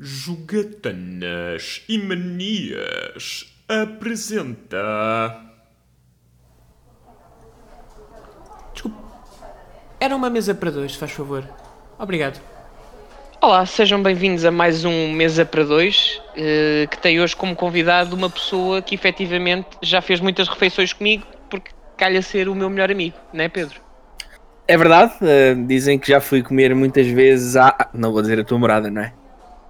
Jogatanas e Manias apresenta. Desculpe. Era uma mesa para dois, se faz favor. Obrigado. Olá, sejam bem-vindos a mais um Mesa para Dois, eh, que tem hoje como convidado uma pessoa que efetivamente já fez muitas refeições comigo, porque calha ser o meu melhor amigo, não é Pedro? É verdade, eh, dizem que já fui comer muitas vezes à. Não vou dizer a tua morada, não é?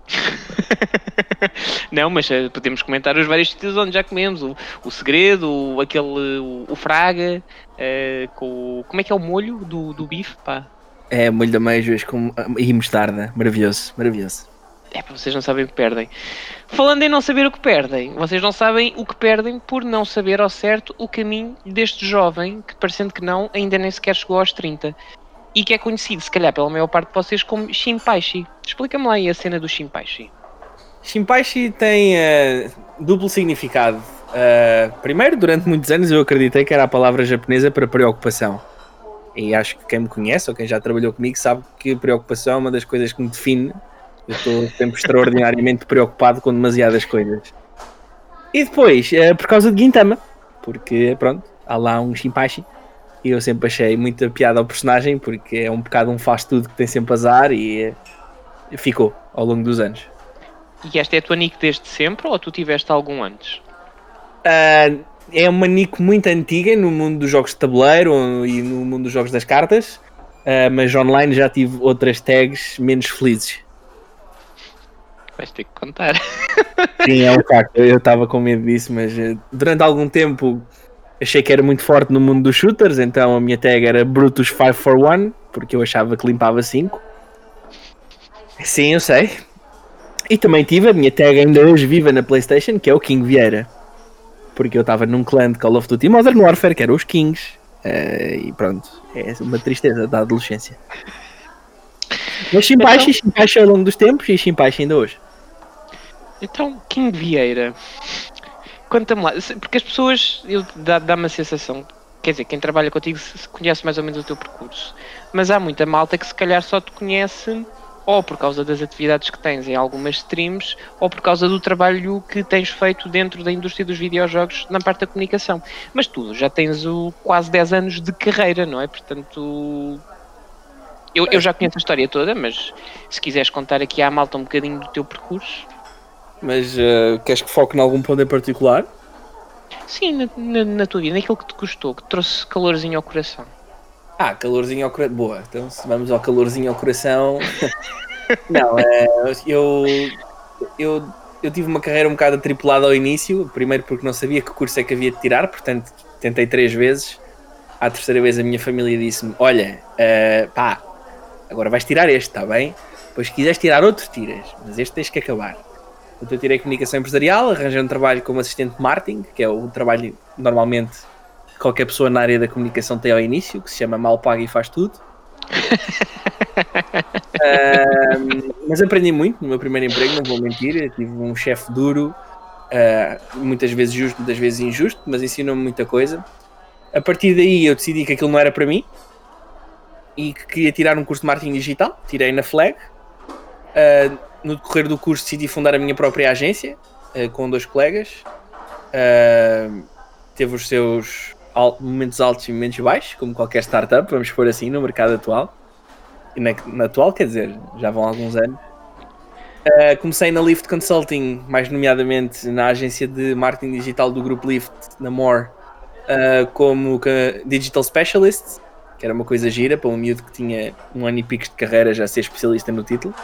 não, mas eh, podemos comentar os vários sítios onde já comemos. O, o segredo, o, aquele, o, o fraga, eh, com o- como é que é o molho do, do bife, pá. É molho de ameijoas com... e mostarda. Maravilhoso, maravilhoso. É, pá, vocês não sabem o que perdem. Falando em não saber o que perdem, vocês não sabem o que perdem por não saber ao certo o caminho deste jovem que, parecendo que não, ainda nem sequer chegou aos 30 e que é conhecido, se calhar, pela maior parte de vocês como Shinpaishi. Explica-me lá aí a cena do Shinpaishi. Shinpaishi tem eh, duplo significado. Eh, primeiro, durante muitos anos eu acreditei que era a palavra japonesa para preocupação. E acho que quem me conhece ou quem já trabalhou comigo sabe que preocupação é uma das coisas que me define. Eu estou sempre extraordinariamente preocupado com demasiadas coisas. E depois, eh, por causa de Gintama, porque pronto, há lá um Shinpaishi. E eu sempre achei muita piada ao personagem, porque é um bocado um faz tudo que tem sempre azar e eh, ficou ao longo dos anos. E esta é a tua nick desde sempre ou tu tiveste algum antes? Ah, é uma nick muito antiga no mundo dos jogos de tabuleiro e no mundo dos jogos das cartas, ah, mas online já tive outras tags menos felizes. Vais ter que contar. Sim, é um facto. Eu estava com medo disso, mas eh, durante algum tempo achei que era muito forte no mundo dos shooters, então a minha tag era Brutus 541, porque eu achava que limpava 5. Sim, eu sei. E também tive a minha tag ainda hoje viva na PlayStation, que é o King Vieira. Porque eu estava num clã de Call of Duty Modern Warfare, que era os Kings. eh, e pronto, é uma tristeza da adolescência. Mas Shimpaishi, Shimpaishi ao longo dos tempos e Shimpaishi ainda hoje. Então, King Vieira, conta-me lá, porque as pessoas, dá-me a sensação, quer dizer, quem trabalha contigo conhece mais ou menos o teu percurso, mas há muita malta que se calhar só te conhece ou por causa das atividades que tens em algumas streams, ou por causa do trabalho que tens feito dentro da indústria dos videojogos na parte da comunicação. Mas tu já tens o quase 10 anos de carreira, não é? Portanto, eu, eu já conheço a história toda, mas se quiseres contar aqui à malta um bocadinho do teu percurso. Mas eh, queres que foque em algum ponto em particular? Sim, na, na, na tua vida, naquilo que te custou, que te trouxe calorzinho ao coração. Ah, calorzinho ao coração. Boa, então se vamos ao calorzinho ao coração. Não, é, eu, eu, eu tive uma carreira um bocado atripulada ao início. Primeiro porque não sabia que curso é que havia de tirar, portanto tentei três vezes. À terceira vez a minha família disse-me: Olha, eh, pá, agora vais tirar este, está bem? Depois se quiseres tirar outro, tiras, mas este tens que acabar. Então eu tirei comunicação empresarial, arranjei um trabalho como assistente de marketing, que é o trabalho normalmente que qualquer pessoa na área da comunicação tem ao início, que se chama mal paga e faz tudo. Ahm, mas aprendi muito no meu primeiro emprego, não vou mentir. Eu tive um chefe duro, ah, muitas vezes justo, muitas vezes injusto, mas ensinou-me muita coisa. A partir daí eu decidi que aquilo não era para mim e que queria tirar um curso de marketing digital. Tirei na Flag. Ah, no decorrer do curso decidi fundar a minha própria agência ah, com dois colegas. Ah, teve os seus momentos altos e momentos baixos, como qualquer startup, vamos pôr assim, no mercado atual. E na, na atual, quer dizer, já vão alguns anos. Ah, comecei na Lift Consulting, mais nomeadamente na agência de marketing digital do grupo Lift, na More, como Digital Specialist, que era uma coisa gira para um miúdo que tinha um ano e pico de carreira já ser especialista no título.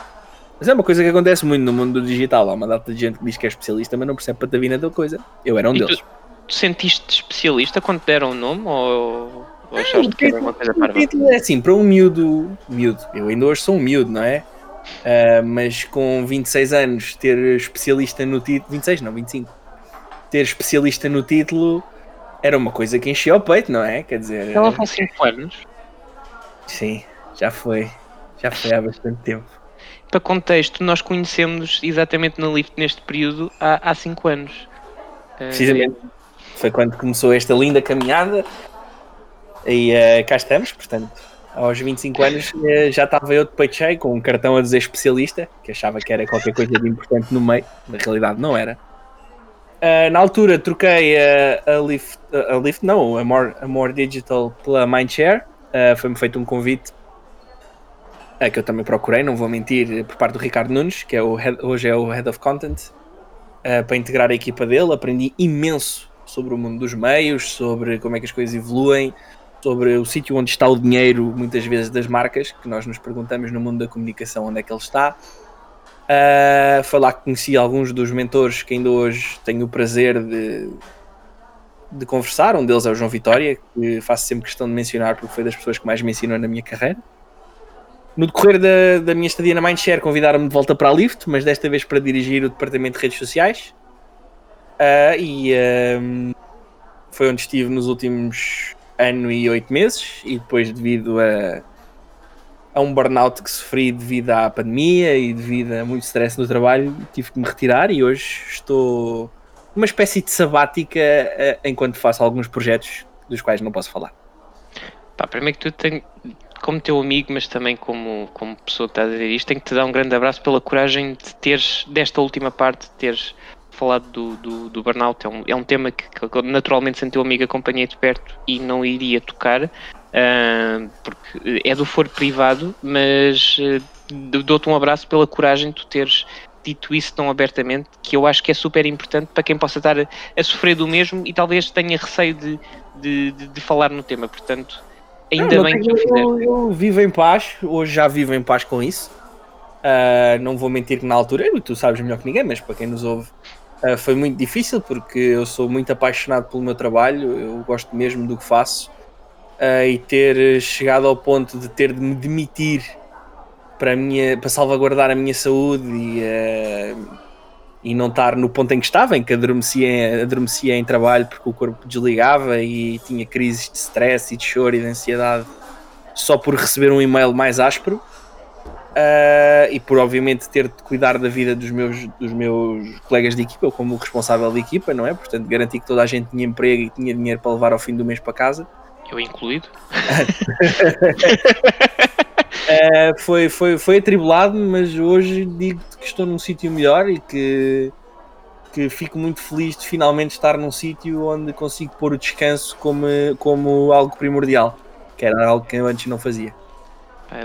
Mas é uma coisa que acontece muito no mundo do digital. Há uma data de gente que diz que é especialista, mas não percebe patavina da coisa. Eu era um E deles. tu, tu sentiste especialista quando te deram o nome ou, ou achaste que era uma coisa parva? é assim, para um miúdo, miúdo, eu ainda hoje sou um miúdo, não é? Ah, mas com 26 anos, ter especialista no título, 26 não, 25, ter especialista no título era uma coisa que enchia o peito, não é? Quer dizer, Ela com 5 anos. sim, já foi, já foi há bastante tempo. Para contexto, nós conhecemos exatamente no Lift neste período há 5 anos. Eh, Precisamente, foi quando começou esta linda caminhada e ah, cá estamos, portanto, aos 25 anos eh, já estava eu de peito cheio com um cartão a dizer especialista, que achava que era qualquer coisa de importante no meio, na realidade não era. Uh, na altura troquei a, Lift, a Lift não, a More, a More Digital pela Mindshare. Uh, Foi-me feito um convite uh, que eu também procurei, não vou mentir, por parte do Ricardo Nunes, que é o head- hoje é o Head of Content, uh, para integrar a equipa dele. Aprendi imenso sobre o mundo dos meios, sobre como é que as coisas evoluem, sobre o sítio onde está o dinheiro, muitas vezes das marcas, que nós nos perguntamos no mundo da comunicação onde é que ele está. Uh, foi lá que conheci alguns dos mentores que ainda hoje tenho o prazer de, de conversar. Um deles é o João Vitória, que faço sempre questão de mencionar porque foi das pessoas que mais me ensinou na minha carreira. No decorrer da, da minha estadia na Mindshare, convidaram-me de volta para a Lift, mas desta vez para dirigir o departamento de redes sociais. Uh, e um, foi onde estive nos últimos ano e oito meses, e depois, devido a, a um burnout que sofri devido à pandemia e devido a muito stress no trabalho, tive que me retirar e hoje estou numa espécie de sabática eh, enquanto faço alguns projetos dos quais não posso falar. Pá, primeiro que tudo, tenho, como teu amigo, mas também como, como pessoa que está a dizer isto, tenho que te dar um grande abraço pela coragem de teres, desta última parte, de teres falado do, do, do burnout. É um, é um tema que, que naturalmente, sendo teu amigo, acompanhei de perto e não iria tocar, ah, porque é do foro privado, mas ah, dou-te um abraço pela coragem de tu teres dito isso tão abertamente, que eu acho que é super importante para quem possa estar a, a sofrer do mesmo e talvez tenha receio de, de, de, de falar no tema. Portanto, ainda Não, bem que fizeste. eu, eu vivo em paz, hoje já vivo em paz com isso. Ah, não vou mentir que na altura, tu sabes melhor que ninguém, mas para quem nos ouve, ah, foi muito difícil porque eu sou muito apaixonado pelo meu trabalho, eu gosto mesmo do que faço. Ah, e ter chegado ao ponto de ter de me demitir para, minha, para salvaguardar a minha saúde e, e não estar no ponto em que estava, em que adormecia, em- adormecia em trabalho porque o corpo desligava e tinha crises de stress e de choro e de ansiedade só por receber um e-mail mais áspero ah, e por obviamente ter de cuidar da vida dos meus, dos meus colegas de equipa, eu como responsável de equipa, não é? Portanto, garantir que toda a gente tinha emprego e tinha dinheiro para levar ao fim do mês para casa. Eu incluído. Uh, foi, foi, foi atribulado, mas hoje digo-te que estou num sítio melhor e que, que fico muito feliz de finalmente estar num sítio onde consigo pôr o descanso como, como algo primordial, que era algo que eu antes não fazia.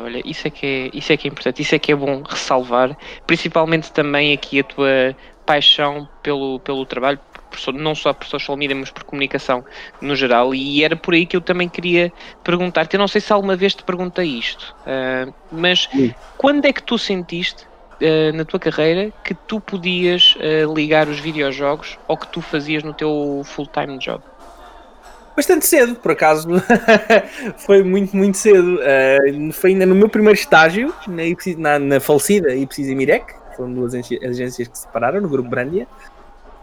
Olha, isso é, que é, isso é que é importante, isso é que é bom ressalvar, principalmente também aqui a tua paixão pelo, pelo trabalho, por não só por social media, mas por comunicação no geral, e era por aí que eu também queria perguntar-te, eu não sei se alguma vez te perguntei isto, ah, mas Sim. quando é que tu sentiste ah, na tua carreira que tu podias ah, ligar os videojogos ao que tu fazias no teu full-time job? Bastante cedo, por acaso, foi muito, muito cedo. Uh, foi ainda no meu primeiro estágio, na, na, na falecida Ipsis e Mirec, foram duas agências que se separaram no grupo Brandia.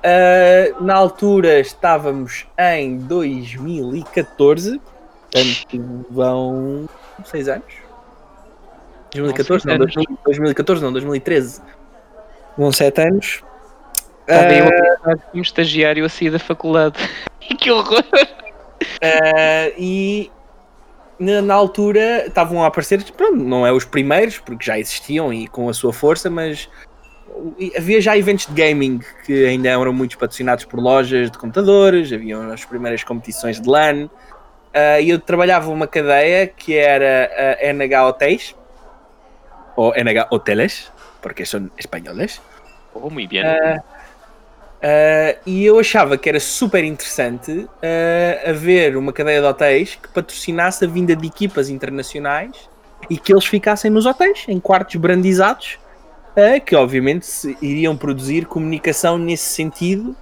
Uh, na altura estávamos em 2014, portanto vão 6 anos. 2014, não, Vão seis 2000 2014, não, 2013. Vão 7 anos. Estava eu Uh, a pensar como estagiário a sair da faculdade. que horror! Uh, e na, na altura estavam a aparecer, pronto, não é os primeiros, porque já existiam e com a sua força, mas havia já eventos de gaming que ainda eram muitos patrocinados por lojas de computadores, haviam as primeiras competições de LAN. Uh, e eu trabalhava uma cadeia que era a NH Hotéis, ou NH Hoteles, porque são espanhóis. Oh, muito bem. Uh, uh, e eu achava que era super interessante uh, haver uma cadeia de hotéis que patrocinasse a vinda de equipas internacionais e que eles ficassem nos hotéis, em quartos brandizados, que obviamente iriam produzir comunicação nesse sentido,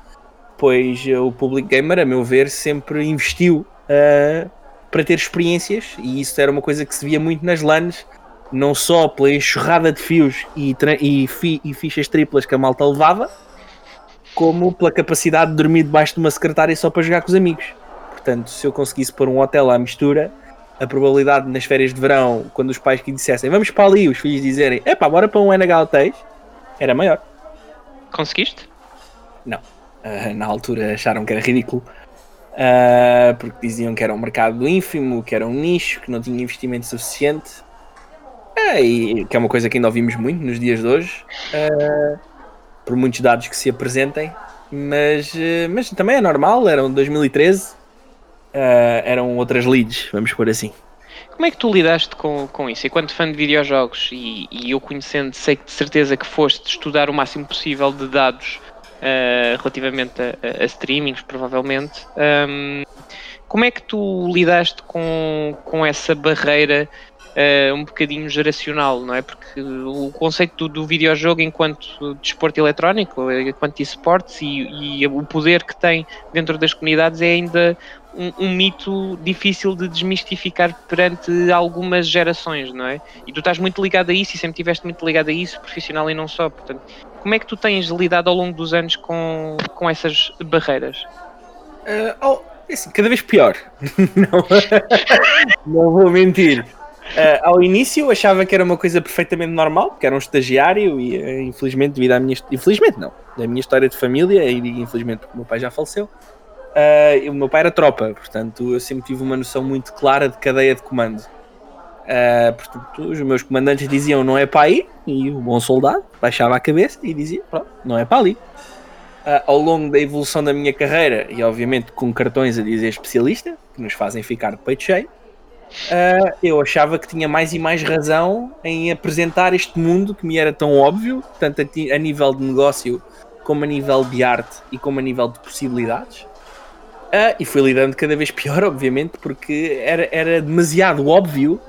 pois uh, o Public Gamer, a meu ver, sempre investiu uh, para ter experiências e isso era uma coisa que se via muito nas LANs, não só pela enxurrada de fios e, e, fi- e fichas triplas que a malta levava, como pela capacidade de dormir debaixo de uma secretária só para jogar com os amigos. Portanto, se eu conseguisse pôr um hotel à mistura, a probabilidade nas férias de verão, quando os pais que dissessem vamos para ali, os filhos dizerem epá, bora para um NH era maior. Conseguiste? Ah, na altura acharam que era ridículo. Uh, porque diziam que era um mercado ínfimo, que era um nicho, que não tinha investimento suficiente. Uh, e que é uma coisa que ainda ouvimos muito nos dias de hoje, uh, por muitos dados que se apresentem. Mas, mas também é normal, eram 2013, eram outras leads, vamos por assim. Como é que tu lidaste com, com isso? Enquanto fã de videojogos e, e eu conhecendo, sei de certeza que foste estudar o máximo possível de dados uh, relativamente a, a, streamings, provavelmente. Um, como é que tu lidaste com, com essa barreira uh, um bocadinho geracional, não é? Porque o conceito do, do videojogo enquanto desporto eletrónico, enquanto esportes e, e o poder que tem dentro das comunidades é ainda um, um, mito difícil de desmistificar perante algumas gerações, não é? E tu estás muito ligado a isso e sempre estiveste muito ligado a isso, profissional e não só. Portanto, como é que tu tens lidado ao longo dos anos com, com essas barreiras? Uh, oh, assim, cada vez pior. não, não vou mentir. Uh, ao início eu achava que era uma coisa perfeitamente normal, que era um estagiário e uh, infelizmente devido à minha infelizmente não, da minha história de família e infelizmente porque o meu pai já faleceu. Uh, o meu pai era tropa, portanto eu sempre tive uma noção muito clara de cadeia de comando. Uh, portanto, os meus comandantes diziam não é para aí, e o bom soldado baixava a cabeça e dizia pronto, não é para ali. Uh, ao longo da evolução da minha carreira, e obviamente com cartões a dizer especialista, que nos fazem ficar de peito cheio, eu achava que tinha mais e mais razão em apresentar este mundo que me era tão óbvio, tanto a, a nível de negócio, como a nível de arte e como a nível de possibilidades. Uh, e fui lidando cada vez pior, obviamente, porque era, era demasiado óbvio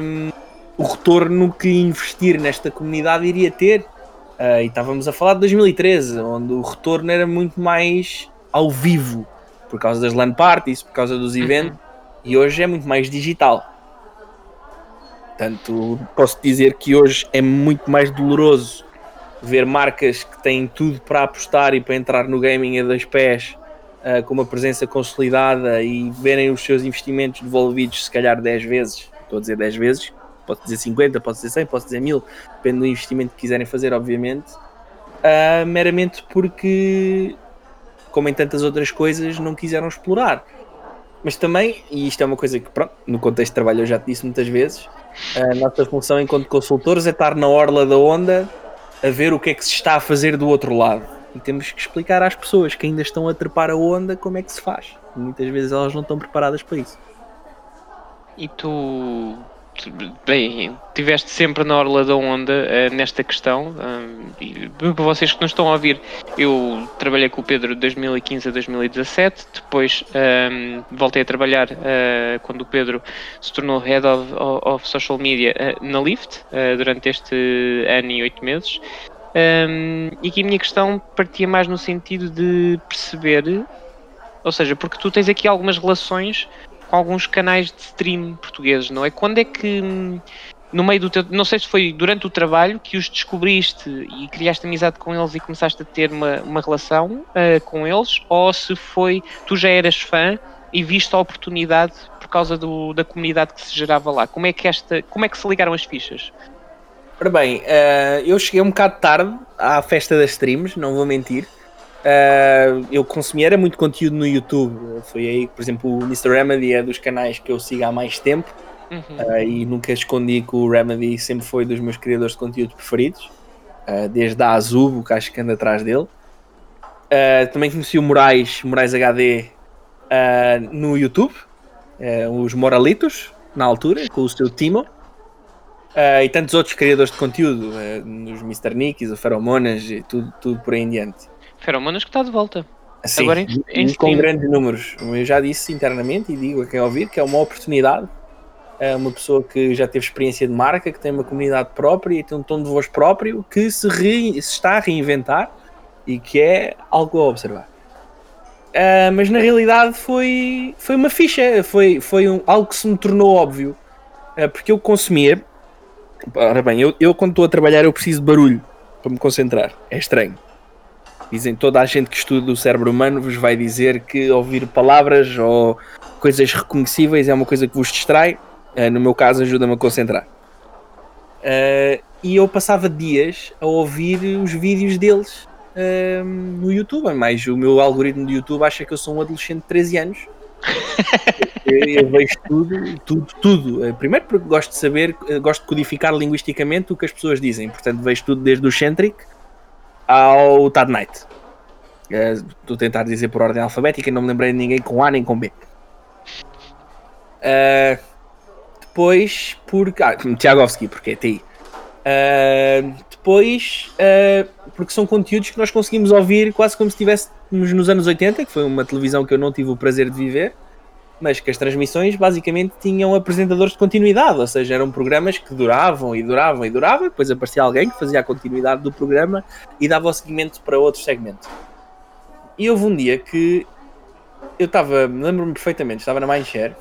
um, o retorno que investir nesta comunidade iria ter. Uh, e estávamos a falar de 2013, onde o retorno era muito mais ao vivo, por causa das LAN parties, por causa dos eventos, uhum. e hoje é muito mais digital. Portanto, posso dizer que hoje é muito mais doloroso ver marcas que têm tudo para apostar e para entrar no gaming a dois pés uh, com uma presença consolidada e verem os seus investimentos devolvidos se calhar 10 vezes, estou a dizer 10 vezes, posso dizer 50, posso dizer 100, posso dizer 1000, depende do investimento que quiserem fazer, obviamente, uh, meramente porque, como em tantas outras coisas, não quiseram explorar. Mas também, e isto é uma coisa que, pronto, no contexto de trabalho eu já te disse muitas vezes, a nossa função enquanto consultores é estar na orla da onda a ver o que é que se está a fazer do outro lado e temos que explicar às pessoas que ainda estão a trepar a onda como é que se faz. Muitas vezes elas não estão preparadas para isso. E tu, bem, tiveste sempre na orla da onda uh, nesta questão. Uh, para vocês que nos estão a ouvir, eu trabalhei com o Pedro de 2015 a 2017. Depois um, voltei a trabalhar uh, quando o Pedro se tornou Head of, of Social Media na Lyft durante este ano e oito meses. Um, e que a minha questão partia mais no sentido de perceber, ou seja, porque tu tens aqui algumas relações com alguns canais de stream portugueses, não é? Quando é que no meio do teu, não sei se foi durante o trabalho que os descobriste e criaste amizade com eles e começaste a ter uma, uma relação uh, com eles, ou se foi tu já eras fã e viste a oportunidade por causa do, da comunidade que se gerava lá. Como é que esta, como é que se ligaram as fichas? Ora bem, uh, eu cheguei um bocado tarde à festa das streams, não vou mentir. Uh, eu consumi era muito conteúdo no YouTube. Foi aí, por exemplo, o Mr. Remedy é dos canais que eu sigo há mais tempo. Uhum. Uh, e nunca escondi que o Remedy sempre foi dos meus criadores de conteúdo preferidos. desde a Azubo, que acho que anda atrás dele. também conheci o Moraes, Moraes HD, no YouTube. os Moralitos, na altura, com o seu Timo. Uh, e tantos outros criadores de conteúdo, uh, nos Mr. Nicks, o Feromonas e tudo, tudo por aí em diante. Feromonas que está de volta. Sim, Agora em, em com grandes números. Eu já disse internamente e digo a quem ouvir que é uma oportunidade. É uma pessoa que já teve experiência de marca, que tem uma comunidade própria e tem um tom de voz próprio, que se, re, se está a reinventar e que é algo a observar. Uh, mas na realidade foi, foi uma ficha, foi, foi um, algo que se me tornou óbvio. Uh, porque eu consumia Ora bem, eu, eu quando estou a trabalhar eu preciso de barulho para me concentrar. É estranho. Dizem toda a gente que estuda o cérebro humano vos vai dizer que ouvir palavras ou coisas reconhecíveis é uma coisa que vos distrai. Uh, no meu caso, ajuda-me a concentrar. Uh, e eu passava dias a ouvir os vídeos deles hum, no YouTube. Mas o meu algoritmo do YouTube acha que eu sou um adolescente de 13 anos. Eu, vejo tudo, tudo, tudo. Eh, Primeiro porque gosto de saber, eh, gosto de codificar linguisticamente o que as pessoas dizem. Portanto, vejo tudo desde o Centric ao Tad Night. Eh, Estou a tentar dizer por ordem alfabética não me lembrei de ninguém com A nem com B. Eh, depois, porque. Ah, Tiagovski, porque é TI. Uh, depois, uh, porque são conteúdos que nós conseguimos ouvir quase como se estivéssemos nos anos 80, que foi uma televisão que eu não tive o prazer de viver, mas que as transmissões basicamente tinham apresentadores de continuidade, ou seja, eram programas que duravam e duravam e duravam, depois aparecia alguém que fazia a continuidade do programa e dava o seguimento para outro segmento. E houve um dia que eu estava, lembro-me perfeitamente, estava na Mindshare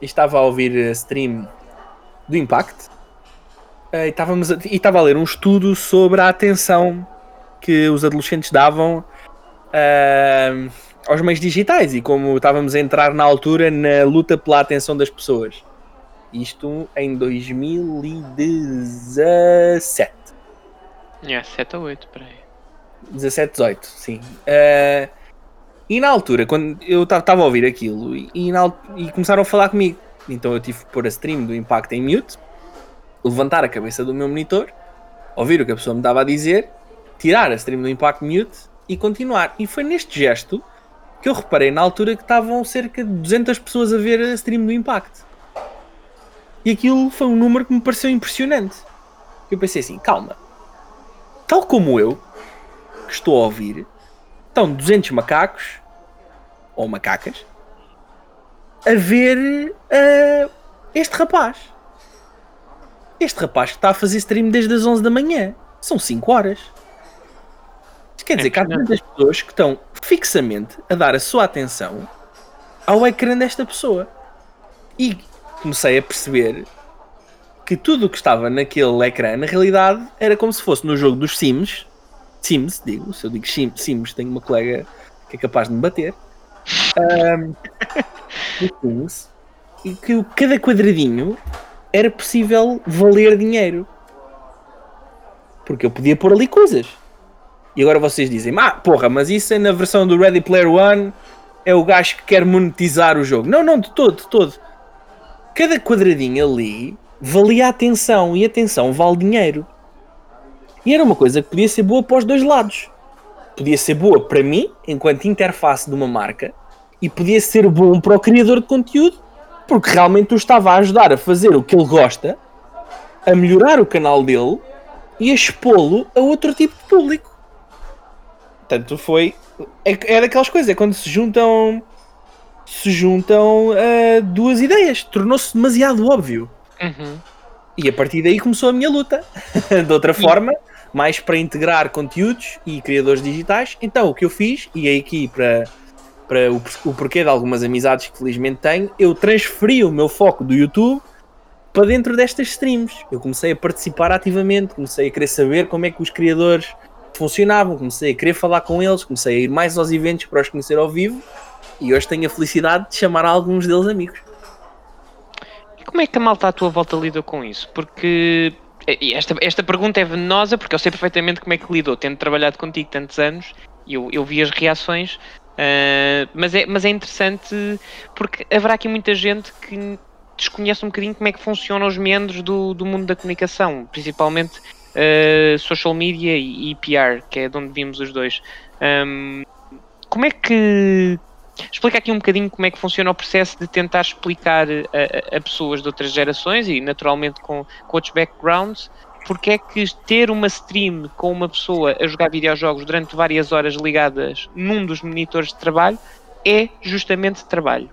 e estava a ouvir a stream do Impact eh, e e estava a ler um estudo sobre a atenção que os adolescentes davam ah, aos meios digitais e como estávamos a entrar na altura na luta pela atenção das pessoas. Isto em 2017. É, 7 ou 8, peraí. 17, 18, sim. Eh, e na altura, quando eu estava a ouvir aquilo e, e na e começaram a falar comigo, então eu tive que pôr a stream do Impact em mute, levantar a cabeça do meu monitor, ouvir o que a pessoa me estava a dizer, tirar a stream do Impact mute e continuar. E foi neste gesto que eu reparei na altura que estavam cerca de 200 pessoas a ver a stream do Impact. E aquilo foi um número que me pareceu impressionante. Eu pensei assim, calma. Tal como eu, que estou a ouvir, estão 200 macacos ou macacas a ver ah, este rapaz. Este rapaz que está a fazer stream desde as 11 da manhã. São 5 horas. Quer dizer que há tantas pessoas que estão fixamente a dar a sua atenção ao ecrã desta pessoa. E comecei a perceber que tudo o que estava naquele ecrã, na realidade, era como se fosse no jogo dos Sims. Sims, digo. Se eu digo Sim- Sims, tenho uma colega que é capaz de me bater. Dos Sims. E que cada quadradinho era possível valer dinheiro. Porque eu podia pôr ali coisas. E agora vocês dizem, ah, porra, mas isso é na versão do Ready Player One, é o gajo que quer monetizar o jogo. Não, não, de todo, de todo. Cada quadradinho ali valia atenção e atenção vale dinheiro. E era uma coisa que podia ser boa para os dois lados. Podia ser boa para mim, enquanto interface de uma marca, e podia ser bom para o criador de conteúdo, porque realmente o estava a ajudar a fazer o que ele gosta, a melhorar o canal dele e a expô-lo a outro tipo de público. Portanto, foi. É, é daquelas coisas, é quando se juntam. Se juntam ah, duas ideias. Tornou-se demasiado óbvio. Uhum. E a partir daí começou a minha luta. de outra forma, mais para integrar conteúdos e criadores digitais. Então, o que eu fiz, e é aqui para, para o, o porquê de algumas amizades que felizmente tenho, eu transferi o meu foco do YouTube para dentro destas streams. Eu comecei a participar ativamente, comecei a querer saber como é que os criadores funcionavam, comecei a querer falar com eles, comecei a ir mais aos eventos para os conhecer ao vivo e hoje tenho a felicidade de chamar alguns deles amigos. E como é que a malta à tua volta lidou com isso? Porque e esta, esta pergunta é venenosa porque eu sei perfeitamente como é que lidou, tendo trabalhado contigo tantos anos, eu, eu vi as reações, ah, mas, é, mas é interessante porque haverá aqui muita gente que desconhece um bocadinho como é que funcionam os meandros do, do mundo da comunicação, principalmente ah, social media e, e PR, que é de onde vimos os dois. Ahm, como é que Explica aqui um bocadinho como é que funciona o processo de tentar explicar a, a- pessoas de outras gerações e naturalmente com, com outros backgrounds porque é que ter uma stream com uma pessoa a jogar videojogos durante várias horas ligadas num dos monitores de trabalho é justamente trabalho.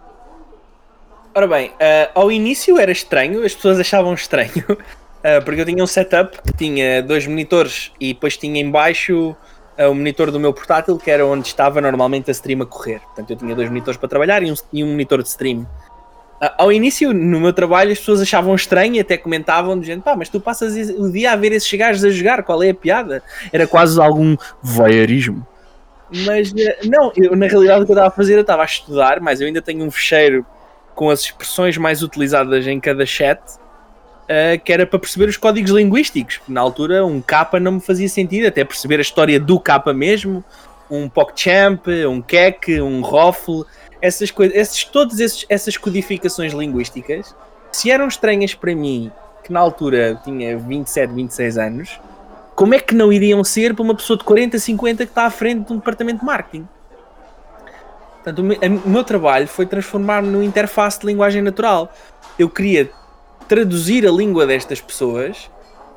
Ora bem, ah, ao início era estranho, as pessoas achavam estranho, ah, porque eu tinha um setup que tinha dois monitores e depois tinha em baixo ah, o monitor do meu portátil, que era onde estava normalmente a stream a correr. Portanto, eu tinha dois monitores para trabalhar e um, e um monitor de stream. Ah, ao início, no meu trabalho, as pessoas achavam estranho e até comentavam, dizendo, pá, mas tu passas o dia a ver esses gajos a jogar, qual é a piada? Era quase algum voyeurismo. Mas eh, não, eu, na realidade o que eu estava a fazer, eu estava a estudar, mas eu ainda tenho um fecheiro com as expressões mais utilizadas em cada chat uh, que era para perceber os códigos linguísticos. Na altura, um capa não me fazia sentido, até perceber a história do capa mesmo, um PogChamp, um Kek, um Roffle, essas coisas, esses, todas esses, essas codificações linguísticas, se eram estranhas para mim, que na altura tinha 27, 26 anos, como é que não iriam ser para uma pessoa de 40, 50 que está à frente de um departamento de marketing? Portanto, o meu trabalho foi transformar-me numa interface de linguagem natural. Eu queria traduzir a língua destas pessoas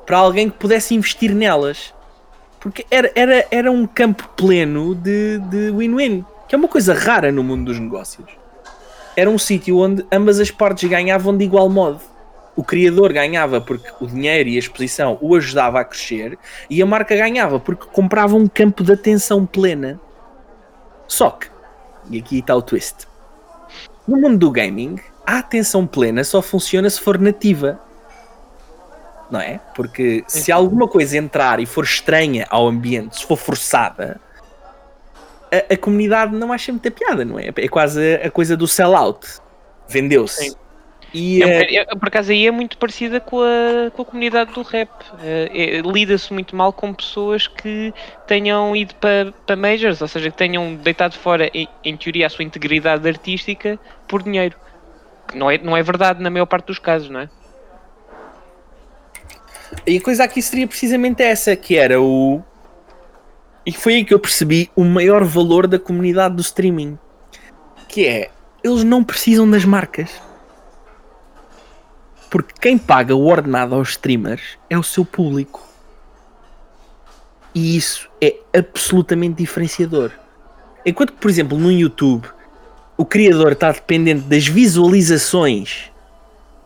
para alguém que pudesse investir nelas. Porque era, era, era um campo pleno de win-win, que é uma coisa rara no mundo dos negócios. Era um sítio onde ambas as partes ganhavam de igual modo. O criador ganhava porque o dinheiro e a exposição o ajudava a crescer e a marca ganhava porque comprava um campo de atenção plena. Só que, e aqui está o twist, no mundo do gaming, a atenção plena só funciona se for nativa. Não é? Porque se alguma coisa entrar e for estranha ao ambiente, se for forçada, a, a comunidade não acha muita piada, não é? É quase a, a coisa do sell-out. Vendeu-se. E, é, é, por acaso aí é muito parecida com a, com a comunidade do rap. É, é, Lida-se muito mal com pessoas que tenham ido para, para majors, ou seja, que tenham deitado fora, em, em teoria, a sua integridade artística por dinheiro não é, não é verdade na maior parte dos casos, não é? E a coisa aqui seria precisamente essa, que era o. E foi aí que eu percebi o maior valor da comunidade do streaming. Que é, eles não precisam das marcas. Porque quem paga o ordenado aos streamers é o seu público. E isso é absolutamente diferenciador. Enquanto que, por exemplo, no YouTube o criador está dependente das visualizações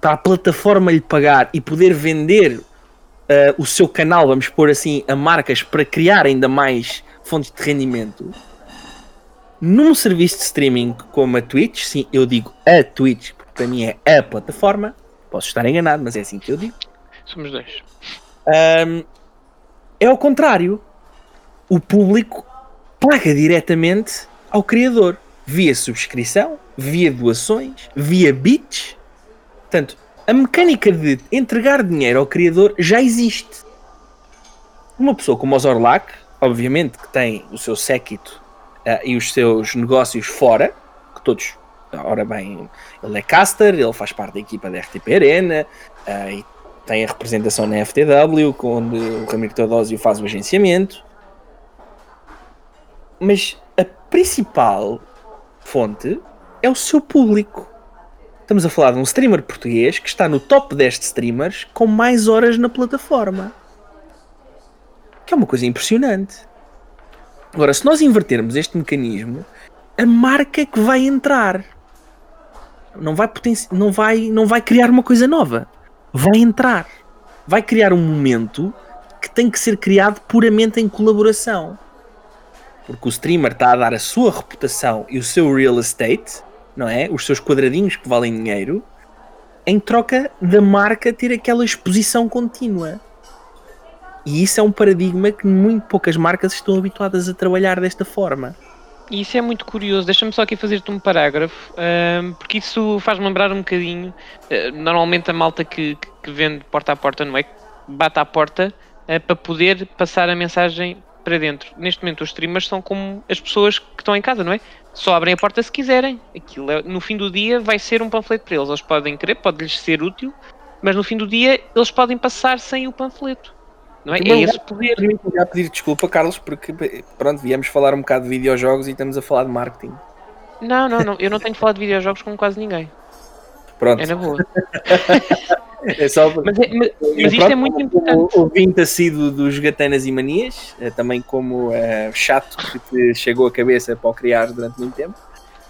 para a plataforma lhe pagar e poder vender uh, o seu canal, vamos pôr assim, a marcas para criar ainda mais fontes de rendimento. Num serviço de streaming como a Twitch, sim, eu digo a Twitch, porque para mim é a plataforma. Posso estar enganado, mas é assim que eu digo. Somos dois. Um, é ao contrário. O público paga diretamente ao criador via subscrição, via doações, via bits. Portanto, a mecânica de entregar dinheiro ao criador já existe. Uma pessoa como o Zorlak, obviamente que tem o seu séquito uh, e os seus negócios fora, que todos, ora bem, ele é caster, ele faz parte da equipa da RTP Arena uh, e tem a representação na FTW, onde o Ramiro Teodósio faz o agenciamento. Mas a principal fonte é o seu público. Estamos a falar de um streamer português que está no top 10 de streamers com mais horas na plataforma. Que é uma coisa impressionante. Agora, se nós invertermos este mecanismo, a marca é que vai entrar não vai, não vai, não vai criar uma coisa nova. Vai entrar. Vai criar um momento que tem que ser criado puramente em colaboração porque o streamer está a dar a sua reputação e o seu real estate, não é? Os seus quadradinhos que valem dinheiro, em troca da marca ter aquela exposição contínua. E isso é um paradigma que muito poucas marcas estão habituadas a trabalhar desta forma. E isso é muito curioso. Deixa-me só aqui fazer-te um parágrafo, porque isso faz-me lembrar um bocadinho. Uh, normalmente a malta que, que, vende porta a porta, não é? Bate à porta uh, para poder passar a mensagem para dentro. Neste momento, os streamers são como as pessoas que estão em casa, não é? Só abrem a porta se quiserem. Aquilo é, no fim do dia vai ser um panfleto para eles. Eles podem querer, pode-lhes ser útil, mas no fim do dia eles podem passar sem o panfleto. Não é? é esse poder. Já pedir desculpa, Carlos, porque pronto, viemos falar um bocado de videojogos e estamos a falar de marketing. Não, não, não. Eu não tenho falado de videojogos com quase ninguém. Pronto. É na boa. É só mas, é, mas, mas isto é muito importante. O ouvinte assíduo dos Gatanas e Manias, é também como uh, chato que te chegou à cabeça para o criar durante muito tempo.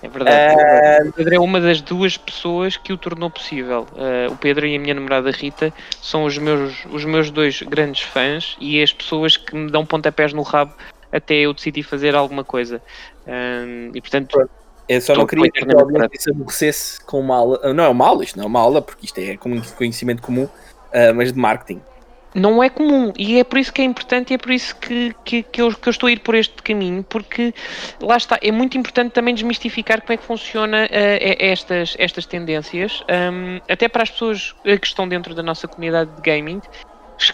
É verdade. Uh, o Pedro é uma das duas pessoas que o tornou possível. Uh, o Pedro e a minha namorada Rita são os meus, os meus dois grandes fãs e as pessoas que me dão pontapés no rabo até eu decidir fazer alguma coisa. Uh, e portanto. Pronto eu só não queria que audiência se aborrecesse com uma aula. Não é uma aula, isto não é uma aula, porque isto é conhecimento comum, uh, mas de marketing. não é comum e é por isso que é importante e é por isso que, que, que, eu, que eu estou a ir por este caminho, porque lá está, é muito importante também desmistificar como é que funciona uh, estas, estas tendências, um, até para as pessoas que estão dentro da nossa comunidade de gaming,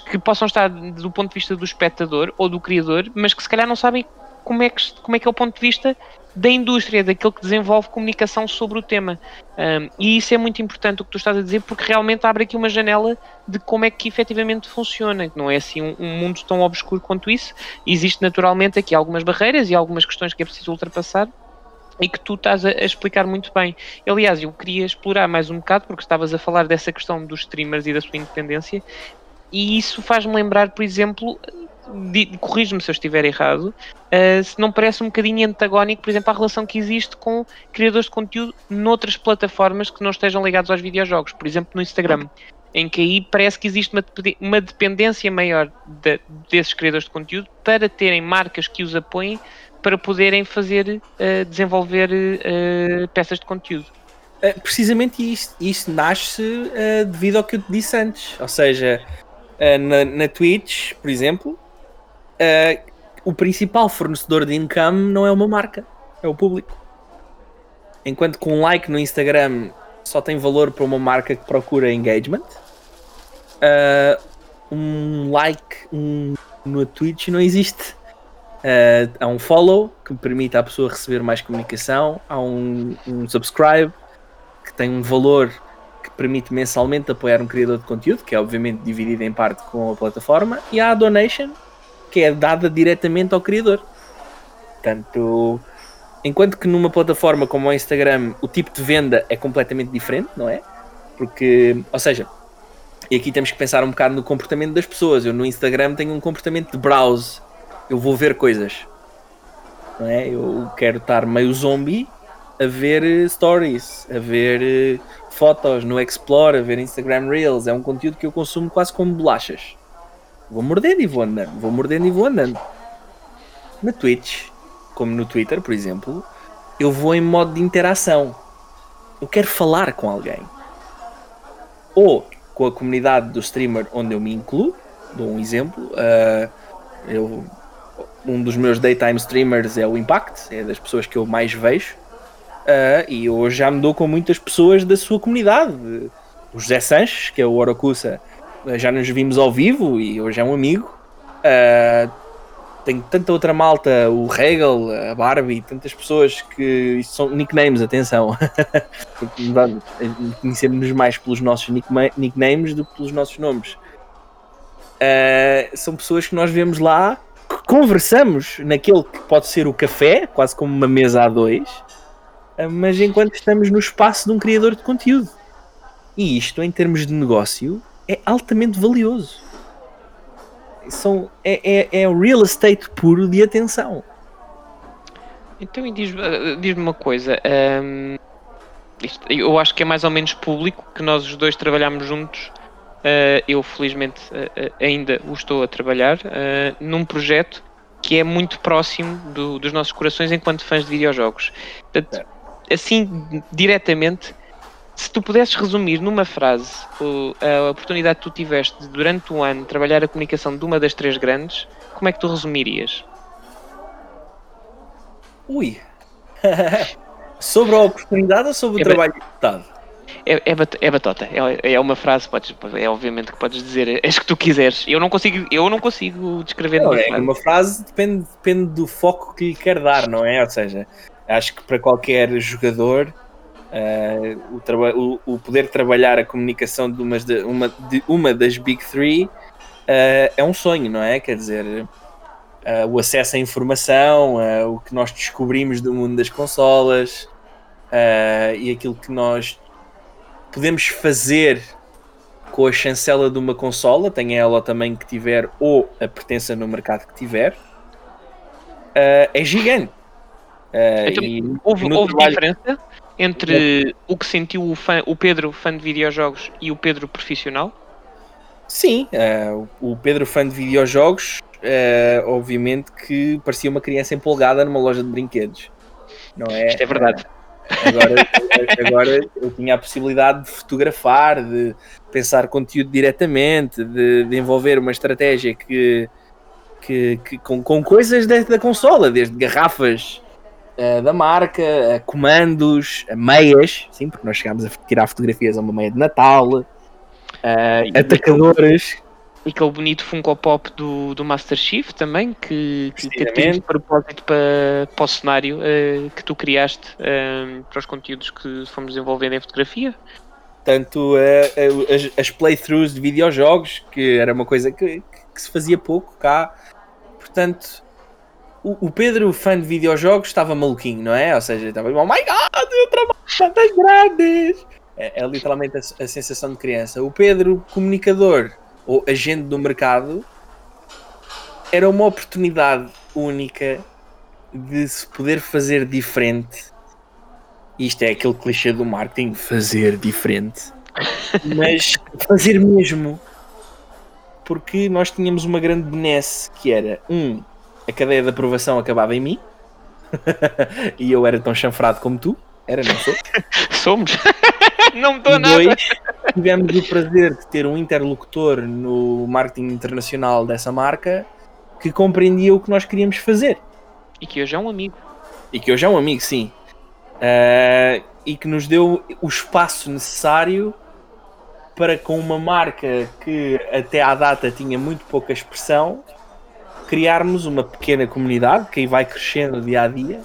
que possam estar do ponto de vista do espectador ou do criador, mas que se calhar não sabem como é que, como é, que é o ponto de vista da indústria, daquele que desenvolve comunicação sobre o tema. Um, e isso é muito importante o que tu estás a dizer, porque realmente abre aqui uma janela de como é que efetivamente funciona. Não é assim um, um mundo tão obscuro quanto isso. Existe naturalmente aqui algumas barreiras e algumas questões que é preciso ultrapassar. E que tu estás a, a explicar muito bem. Aliás, eu queria explorar mais um bocado, porque estavas a falar dessa questão dos streamers e da sua independência, e isso faz-me lembrar, por exemplo, corrijo-me se eu estiver errado, uh, se não parece um bocadinho antagónico, por exemplo, à relação que existe com criadores de conteúdo noutras plataformas que não estejam ligados aos videojogos, por exemplo, no Instagram, em que aí parece que existe uma, uma dependência maior de, desses criadores de conteúdo para terem marcas que os apoiem para poderem fazer, uh, desenvolver uh, peças de conteúdo. Precisamente isto, isto nasce devido ao que eu te disse antes, ou seja, na, na Twitch, por exemplo, uh, o principal fornecedor de income não é uma marca, é o público. Enquanto que um like no Instagram só tem valor para uma marca que procura engagement, uh, um like um, no Twitch não existe. Uh, há um follow que permite à pessoa receber mais comunicação, há um, um subscribe que tem um valor que permite mensalmente apoiar um criador de conteúdo, que é obviamente dividido em parte com a plataforma, e há a donation que é dada diretamente ao criador. Portanto, enquanto que numa plataforma como o Instagram o tipo de venda é completamente diferente, não é? Porque, ou seja, e aqui temos que pensar um bocado no comportamento das pessoas. Eu no Instagram tenho um comportamento de browse, eu vou ver coisas, não é? Eu quero estar meio zombie a ver eh, stories, a ver eh, fotos no Explore, a ver Instagram Reels. É um conteúdo que eu consumo quase como bolachas. Vou mordendo e vou andando, vou mordendo e vou andando. Na Twitch, como no Twitter, por exemplo, eu vou em modo de interação. Eu quero falar com alguém. Ou com a comunidade do streamer onde eu me incluo. Dou um exemplo. Uh, eu, um dos meus daytime streamers é o Impact, é das pessoas que eu mais vejo. Uh, e eu já me dou com muitas pessoas da sua comunidade. O José Sanches, que é o Orocusa, já nos vimos ao vivo e hoje é um amigo. Uh, tenho tanta outra malta, o Regal, a Barbie, tantas pessoas que isto são nicknames, atenção. Conhecemos-nos mais pelos nossos nicknames do que pelos nossos nomes. Uh, são pessoas que nós vemos lá, que conversamos naquele que pode ser o café, quase como uma mesa a dois, uh, mas enquanto estamos no espaço de um criador de conteúdo. E isto, em termos de negócio, é altamente valioso. São, é, é, é real estate puro de atenção. Então, diz-me eh, diz uma coisa. Um, isto, eu acho que é mais ou menos público que nós os dois trabalhamos juntos. Uh, eu, felizmente, uh, ainda o estou a trabalhar uh, num projeto que é muito próximo do, dos nossos corações enquanto fãs de videojogos. Portanto, assim, diretamente, se tu pudesses resumir numa frase a oportunidade que tu tiveste durante um ano trabalhar a comunicação de uma das três grandes, como é que tu resumirias? Ui! sobre a oportunidade ou sobre o é trabalho executado? É, é, é, batota, é, é uma frase, podes, é obviamente que podes dizer as que tu quiseres. Eu não consigo, eu não consigo descrever não, é, frase. Uma frase depende, depende do foco que lhe quer dar, não é? Ou seja, acho que para qualquer jogador Uh, o, o, o, poder trabalhar a comunicação de, umas de, uma, de uma das Big Three uh, é um sonho, não é? Quer dizer, uh, o acesso à informação, o que nós descobrimos do mundo das consolas e aquilo que nós podemos fazer com a chancela de uma consola, tenha ela o tamanho que tiver ou a pertença no mercado que tiver, é gigante. então, houve, houve trabalho... diferença entre o que sentiu o, fã, o Pedro, fã de videojogos, e o Pedro profissional? Sim, uh, o Pedro, fã de videojogos, uh, obviamente que parecia uma criança empolgada numa loja de brinquedos. Não é? Isto é verdade. Agora, agora eu tinha a possibilidade de fotografar, de pensar conteúdo diretamente, de, de envolver uma estratégia que, que, que com, com coisas da, da consola, desde garrafas uh, da marca, comandos, a meias, sim, porque nós chegámos a tirar fotografias a uma meia de Natal, uh, atacadores. E aquele bonito Funko Pop do, do Master Chief também, que, que, que tem de propósito para, para o cenário uh, que tu criaste uh, para os conteúdos que fomos desenvolvendo em fotografia. Tanto uh, as, as, playthroughs de videojogos, que era uma coisa que, que se fazia pouco cá. Portanto, o, Pedro, fã de videojogos, estava maluquinho, não é? Ou seja, estava, oh my god, eu trabalho tantas grandes! É, é literalmente a, a sensação de criança. O Pedro, comunicador ou agente do mercado, era uma oportunidade única de se poder fazer diferente. Isto é aquele clichê do marketing, fazer diferente. Mas fazer mesmo. Porque nós tínhamos uma grande benesse que era, um, a cadeia de aprovação acabava em mim. e eu era tão chanfrado como tu. Era, não sou? Somos. não me estou nada. Tivemos o prazer de ter um interlocutor no marketing internacional dessa marca que compreendia o que nós queríamos fazer. E que hoje é um amigo. E que hoje é um amigo, sim. Uh, e que nos deu o espaço necessário para, com uma marca que até à data tinha muito pouca expressão, criarmos uma pequena comunidade que vai crescendo dia a dia.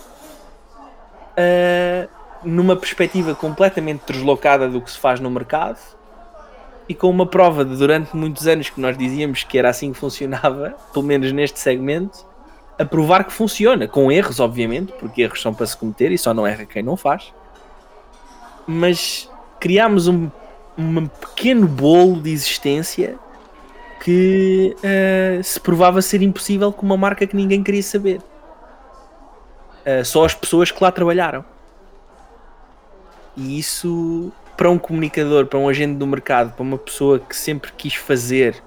Uh, numa perspectiva completamente deslocada do que se faz no mercado e com uma prova de durante muitos anos que nós dizíamos que era assim que funcionava, pelo menos neste segmento, a provar que funciona, com erros, obviamente, porque erros são para se cometer e só não erra quem não faz. Mas criámos um, um pequeno bolo de existência que uh, se provava ser impossível com uma marca que ninguém queria saber. Uh, só as pessoas que lá trabalharam. E isso, para um comunicador, para um agente do mercado, para uma pessoa que sempre quis fazer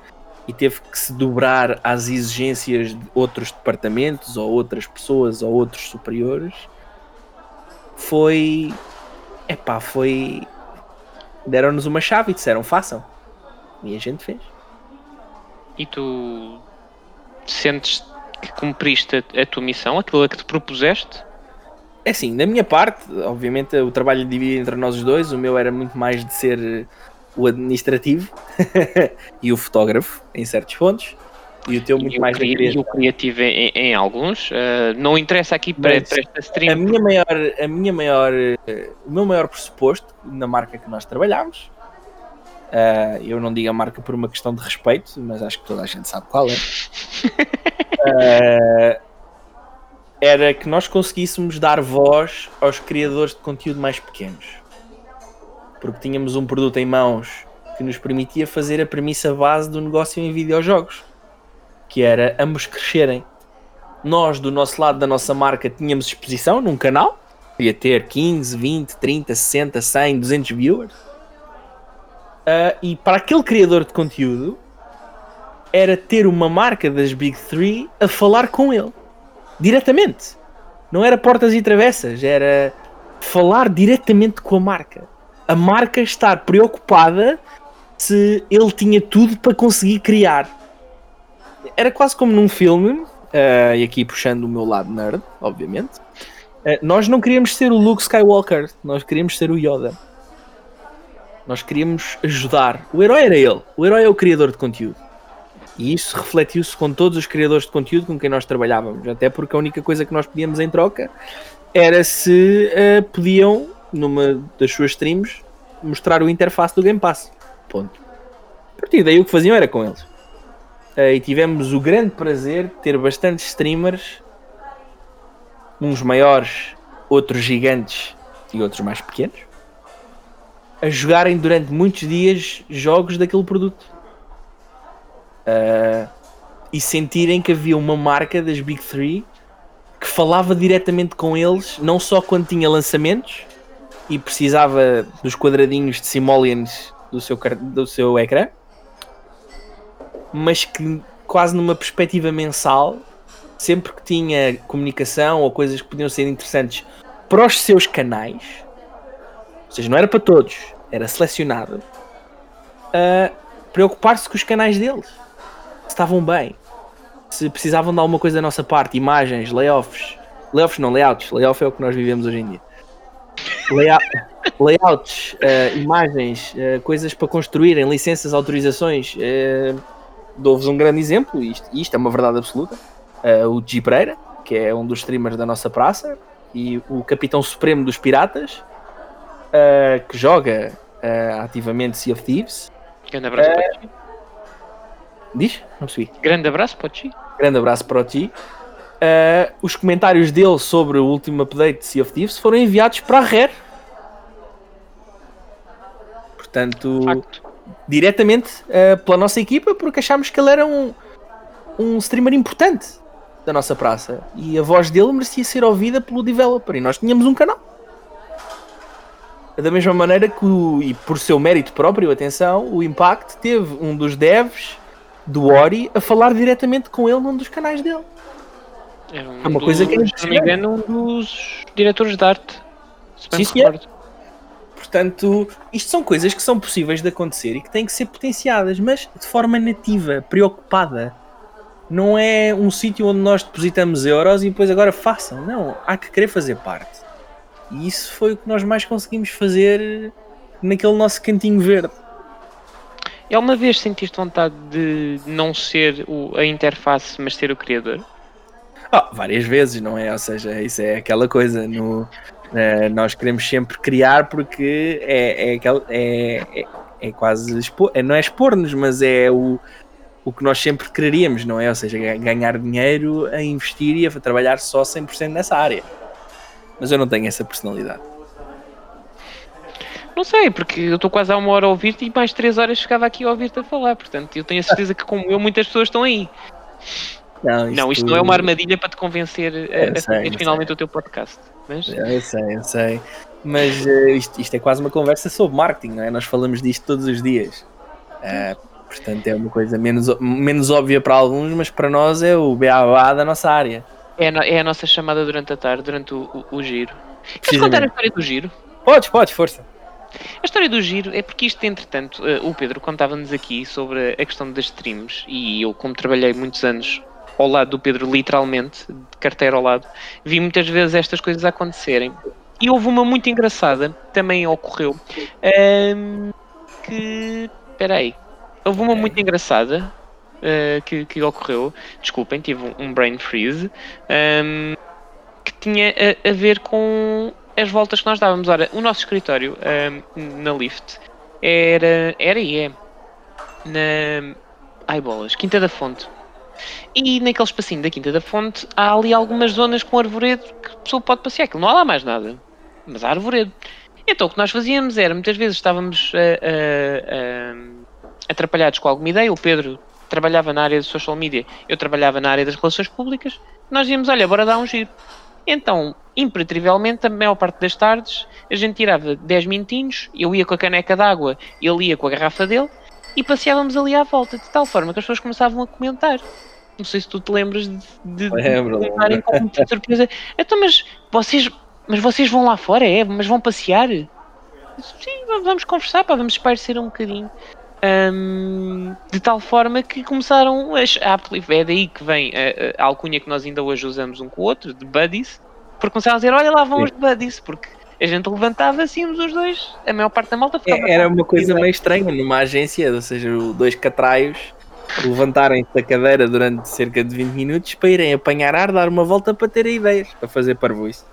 e teve que se dobrar às exigências de outros departamentos, ou outras pessoas, ou outros superiores, foi. Epá, foi. Deram-nos uma chave e disseram: façam. E a gente fez. E tu sentes que cumpriste a, a tua missão, aquilo a que te propuseste? É assim, da minha parte, obviamente o trabalho dividido entre nós os dois, o meu era muito mais de ser o administrativo e o fotógrafo em certos pontos. E o teu muito e mais o, e o criativo em, em alguns. Uh, não interessa aqui para, para esta stream. A minha maior, a minha maior, uh, o meu maior pressuposto na marca que nós trabalhámos, uh, eu não digo a marca por uma questão de respeito, mas acho que toda a gente sabe qual é. era que nós conseguíssemos dar voz aos criadores de conteúdo mais pequenos. Porque tínhamos um produto em mãos que nos permitia fazer a premissa base do negócio em videojogos, que era ambos crescerem. Nós, do nosso lado da nossa marca, tínhamos exposição num canal, ia ter 15, 20, 30, 60, 100, 200 viewers. Uh, e para aquele criador de conteúdo, era ter uma marca das Big Three a falar com ele diretamente. Não era portas e travessas, era falar diretamente com a marca. A marca estar preocupada se ele tinha tudo para conseguir criar. Era quase como num filme, uh, e aqui puxando o meu lado nerd, obviamente. Uh, nós não queríamos ser o Luke Skywalker, nós queríamos ser o Yoda. Nós queríamos ajudar. O herói era ele, o herói é o criador de conteúdo. E isso refletiu-se com todos os criadores de conteúdo com quem nós trabalhávamos, até porque a única coisa que nós pedíamos em troca era se uh, podiam, numa das suas streams, mostrar o interface do Game Pass. Ponto. A partir daí o que faziam era com eles. Uh, e tivemos o grande prazer de ter bastantes streamers, uns maiores, outros gigantes e outros mais pequenos, a jogarem durante muitos dias jogos daquele produto. Uh, e sentirem que havia uma marca das Big Three que falava diretamente com eles, não só quando tinha lançamentos e precisava dos quadradinhos de simoleons do seu, do seu ecrã, mas que quase numa perspectiva mensal, sempre que tinha comunicação ou coisas que podiam ser interessantes para os seus canais, ou seja, não era para todos, era selecionado, a preocupar-se com os canais deles. Se estavam bem, se precisavam de alguma coisa da nossa parte, imagens, layoffs, layoffs não, layouts, layoff é o que nós vivemos hoje em dia. Layout, layouts, uh, imagens, uh, coisas para construírem, licenças, autorizações. Uh, Dou-vos um grande exemplo, e isto, isto é uma verdade absoluta. Uh, o G Pereira, que é um dos streamers da nossa praça, e o capitão supremo dos piratas, que joga ativamente Sea of Thieves. Grande abraço para ti. Diz? Não percebi. Grande abraço para ti. Grande abraço para ti. Uh, os comentários dele sobre o último update de Sea of Thieves foram enviados para a Rare. Portanto, Facto. diretamente uh, pela nossa equipa, porque achámos que ele era um, um streamer importante da nossa praça e a voz dele merecia ser ouvida pelo developer. E nós tínhamos um canal. Da mesma maneira que, o, e por seu mérito próprio, atenção, o Impact teve um dos devs do Ori a falar diretamente com ele num dos canais dele. É um É uma coisa que é se não me engano, um dos diretores de arte. Se bem Sim, recordo. Portanto, isto são coisas que são possíveis de acontecer e que têm que ser potenciadas, mas de forma nativa, preocupada. Não é um sítio onde nós depositamos euros e depois agora façam. Não, há que querer fazer parte. E isso foi o que nós mais conseguimos fazer naquele nosso cantinho verde. E alguma vez sentiste vontade de não ser o- a interface, mas ser o criador? Ah, várias vezes, não é? Ou seja, isso é aquela coisa. No, eh, nós queremos sempre criar porque é, é, aquela- é, é, é quase expor, é, não é expor-nos, mas é o, o que nós sempre quereríamos, não é? Ou seja, ga- ganhar dinheiro a investir e a trabalhar só 100% nessa área. Mas eu não tenho essa personalidade. Não sei, porque eu estou quase há uma hora a ouvir-te e mais três horas chegava aqui a ouvir-te a falar. Portanto, eu tenho a certeza que, como eu, muitas pessoas estão aí. Não, Não, isto não é uma armadilha para te convencer a, Eu a sei, fazer finalmente o teu podcast. Mas Eu sei, eu sei. Mas eh, isto, isto é quase uma conversa sobre marketing, não é? Nós falamos disto todos os dias. Eh, portanto, é uma coisa menos, menos óbvia para alguns, mas para nós é o beabá da nossa área. É, no- é a nossa chamada durante a tarde, durante o, o- o giro. Queres contar a história do giro? Podes, podes, força. A história do giro é porque isto, entretanto, eh, o Pedro contava-nos aqui sobre a questão das streams e eu, como trabalhei muitos anos ao lado do Pedro, literalmente, de carteira ao lado, vi muitas vezes estas coisas acontecerem. E houve uma muito engraçada, também ocorreu, ehm, que... Espera aí. Houve uma muito engraçada eh, que, que ocorreu, desculpem, tive um, um brain freeze, ehm, que tinha a, a ver com as voltas que nós dávamos. Ora, o nosso escritório ahm, na Lift era, era e é na. Ai bolas, Quinta da Fonte. E naquele espacinho da Quinta da Fonte há ali algumas zonas com arvoredo que a pessoa pode passear. Aquilo não há lá mais nada, mas há arvoredo. Então o que nós fazíamos era, muitas vezes estávamos ah, ah, atrapalhados com alguma ideia. O Pedro trabalhava na área de social media, eu trabalhava na área das relações públicas. Nós íamos, olha, bora dar um giro. Então, impertrivelmente, a maior parte das tardes, a gente tirava 10 minutinhos, eu ia com a caneca d'água, ele ia com a garrafa dele, e passeávamos ali à volta, de tal forma que as pessoas começavam a comentar. Não sei se tu te lembras de, de, de Lembro, comentarem com muita surpresa. Então, mas vocês, mas vocês vão lá fora, é? Mas vão passear? Sim, vamos- vamos conversar, pá, vamos espairecer um bocadinho. Ahm, de tal forma que começaram a, é daí que vem a, a alcunha que nós ainda hoje usamos um com o outro, de buddies, porque começaram a dizer, olha lá vão Sim. os buddies, porque a gente levantava assim os dois, a maior parte da malta ficava É, Era uma coisa meio estranha numa agência, ou seja, dois catraios levantarem-se da cadeira durante cerca de 20 minutos para irem apanhar ar, dar uma volta para terem ideias, para fazer parvoíce.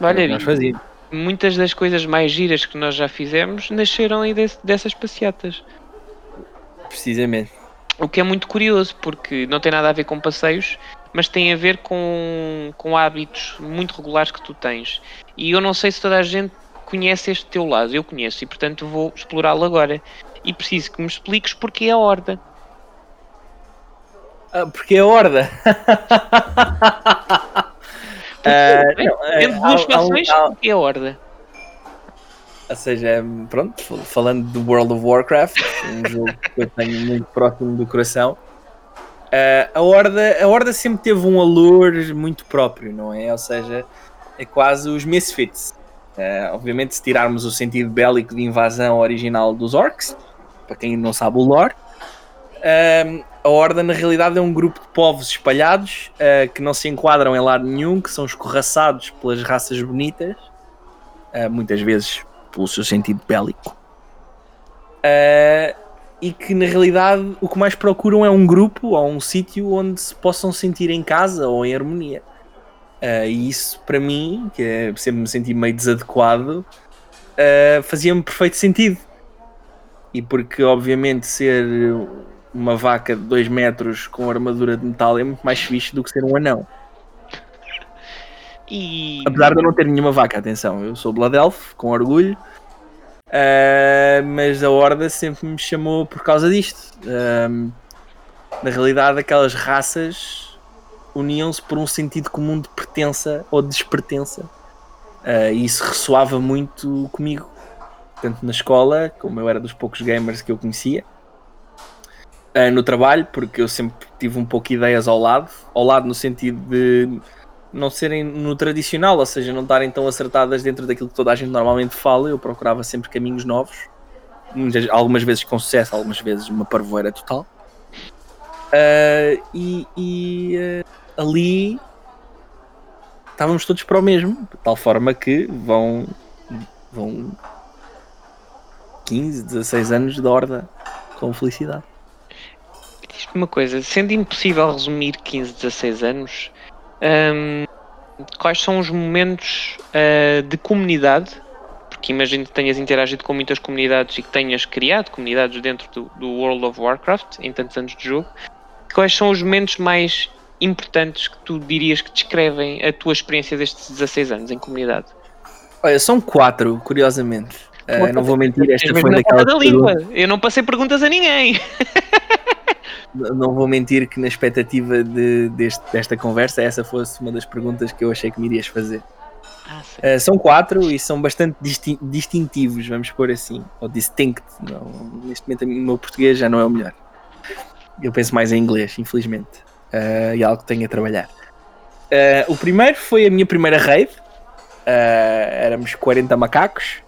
Olha, nós fazíamos. muitas das coisas mais giras que nós já fizemos nasceram aí desse- dessas passeatas. Precisamente. O que é muito curioso, porque não tem nada a ver com passeios, mas tem a ver com, com hábitos muito regulares que tu tens. E eu não sei se toda a gente conhece este teu lado, eu conheço, e portanto vou explorá-lo agora. E preciso que me expliques porque é a horda. Ah, porque é horda. Ah, não, é, duas há- há fações, há- porque é a horda. Ou seja, pronto, fal- falando do World of Warcraft, um jogo que eu tenho muito próximo do coração, ah, a, Horda, a Horda sempre teve um allure muito próprio, não é? Ou seja, é quase os Misfits. Uh, obviamente, se tirarmos o sentido bélico de invasão original dos orcs, para quem não sabe o lore, uh, a Horda na realidade é um grupo de povos espalhados uh, que não se enquadram em lado nenhum, que são escorraçados pelas raças bonitas, muitas vezes pelo seu sentido bélico, e que na realidade o que mais procuram é um grupo ou um sítio onde se possam sentir em casa ou em harmonia. Uh, e isso para mim, que é, sempre me senti meio desadequado, uh, fazia-me perfeito sentido. E porque, obviamente, ser uma vaca de 2 metros com armadura de metal é muito mais fixe do que ser um anão. E... Apesar de eu não ter nenhuma vaca, atenção, eu sou Blood Elf, com orgulho, uh, mas a Horda sempre me chamou por causa disto. na realidade, aquelas raças uniam-se por um sentido comum de pertença ou de despertença. Uh, e isso ressoava muito comigo, tanto na escola, como eu era dos poucos gamers que eu conhecia, uh, no trabalho, porque eu sempre tive um pouco ideias ao lado, ao lado no sentido de não serem no tradicional, ou seja, não estarem tão acertadas dentro daquilo que toda a gente normalmente fala, eu procurava sempre caminhos novos, algumas vezes com sucesso, algumas vezes uma parvoeira total. Uh, e, e uh, ali estávamos todos para o mesmo, de tal forma que vão, vão 15, 16 anos de horda com felicidade. Diz-me uma coisa, sendo impossível resumir 15, 16 anos, hum, quais são os momentos uh, de comunidade? Porque imagino que tenhas interagido com muitas comunidades e que tenhas criado comunidades dentro do, do World of Warcraft em tantos anos de jogo quais são os momentos mais importantes que tu dirias que descrevem a tua experiência destes 16 anos em comunidade? Olha, são quatro, curiosamente. Uh, não vou mentir, esta foi daquela. Da língua. Eu não passei perguntas a ninguém. Não vou mentir que na expectativa de, deste, desta conversa essa fosse uma das perguntas que eu achei que me irias fazer. Ah, uh, são quatro e são bastante disti distintivos, vamos pôr assim, ou distinct. Não, neste momento o meu português já não é o melhor. Eu penso mais em inglês, infelizmente. Uh, e algo que tenho a trabalhar. Uh, o primeiro foi a minha primeira raid. Éramos 40 macacos.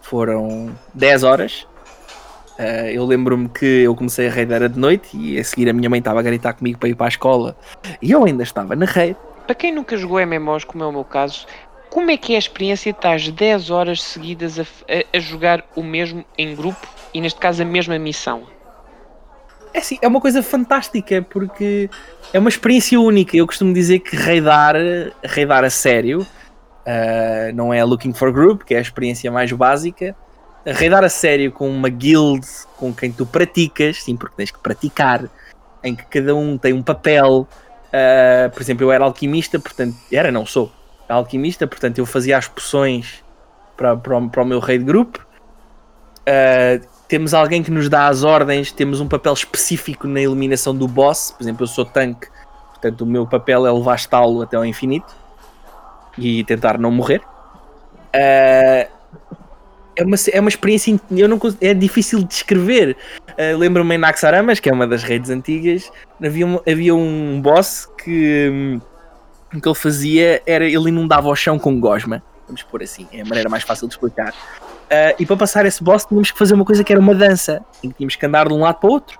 Foram 10 horas. Eu lembro-me que eu comecei a raid era de noite e a seguir a minha mãe estava a gritar comigo para ir para a escola. E eu ainda estava na raid. Para quem nunca jogou MMOs, como é o meu caso, como é que é a experiência de estar 10 horas seguidas a, a, a jogar o mesmo em grupo e neste caso a mesma missão? É, assim, é uma coisa fantástica porque é uma experiência única. Eu costumo dizer que raidar, raidar a sério uh, não é Looking for Group, que é a experiência mais básica. Raidar a sério com uma guild com quem tu praticas, sim, porque tens que praticar, em que cada um tem um papel. Uh, por exemplo, eu era alquimista, portanto, era, não sou, alquimista, portanto, eu fazia as poções para, para, o, para o meu raid group. Uh, temos alguém que nos dá as ordens, temos um papel específico na eliminação do boss. Por exemplo, eu sou tanque, portanto, o meu papel é levar estalo até ao infinito e tentar não morrer. Uh, é, uma, é uma experiência eu não, é difícil de descrever. Uh, Lembro-me em Naxaramas, que é uma das redes antigas, havia um, havia um boss que hum, o que ele fazia era ele inundava o chão com gosma. Vamos pôr assim, é a maneira mais fácil de explicar. Uh, e para passar esse boss tínhamos que fazer uma coisa que era uma dança, em que tínhamos que andar de um lado para o outro.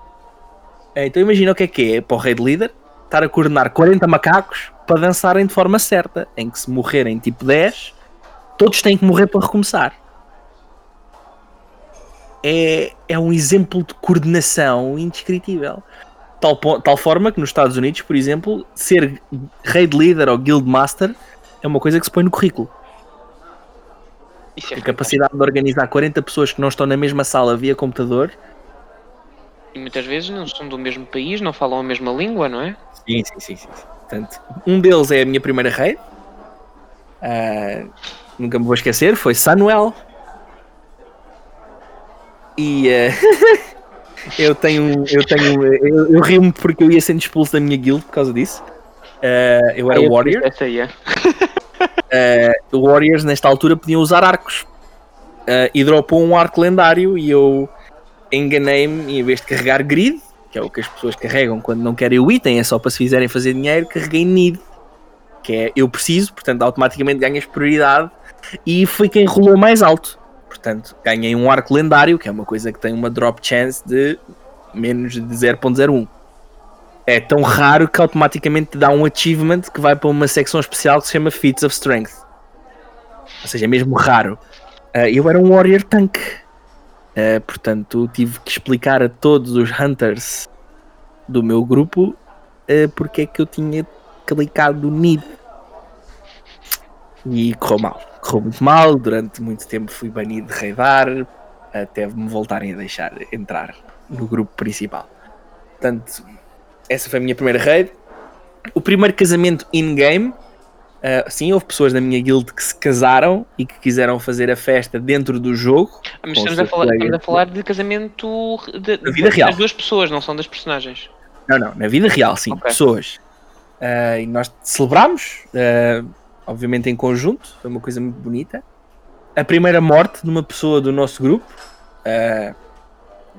Uh, então imagina o que é que é para o rei de líder estar a coordenar 40 macacos para dançarem de forma certa, em que se morrerem tipo 10, todos têm que morrer para recomeçar. É, é um exemplo de coordenação indescritível. Tal, tal forma que nos Estados Unidos, por exemplo, ser rei de líder ou guild master é uma coisa que se põe no currículo. É a capacidade de organizar 40 pessoas que não estão na mesma sala via computador. E muitas vezes não são do mesmo país, não falam a mesma língua, não é? Sim, sim, sim. sim. Portanto, um deles é a minha primeira raid. Uh, nunca me vou esquecer, foi Samuel. E uh, eu tenho. Eu tenho. Eu, eu rio-me porque eu ia sendo expulso da minha guild por causa disso. Uh, eu era Warrior. Essa aí é. uh, Warriors nesta altura podiam usar arcos uh, e dropou um arco lendário e eu enganei-me e em vez de carregar grid, que é o que as pessoas carregam quando não querem o item, é só para se fizerem fazer dinheiro, carreguei need, que é eu preciso, portanto automaticamente ganhas prioridade e foi quem rolou mais alto. Portanto, ganhei um arco lendário, que é uma coisa que tem uma drop chance de menos de 0.01. É tão raro que automaticamente te dá um achievement que vai para uma secção especial que se chama Feats of Strength. Ou seja, é mesmo raro. Uh, eu era um Warrior Tank. Uh, portanto, tive que explicar a todos os Hunters do meu grupo uh, porque é que eu tinha clicado Need. E correu mal. Correu muito mal. Durante muito tempo fui banido de raidar até me voltarem a deixar entrar no grupo principal. Portanto, essa foi a minha primeira raid. O primeiro casamento in-game. Uh, sim, houve pessoas da minha guild que se casaram e que quiseram fazer a festa dentro do jogo. Ah, mas estamos a, falar, estamos a, falar, de casamento de, na vida real. das duas pessoas, não são das personagens. Não, não, na vida real, sim, okay. pessoas. Uh, e nós celebramos, uh, obviamente em conjunto, foi uma coisa muito bonita. A primeira morte de uma pessoa do nosso grupo. Uh,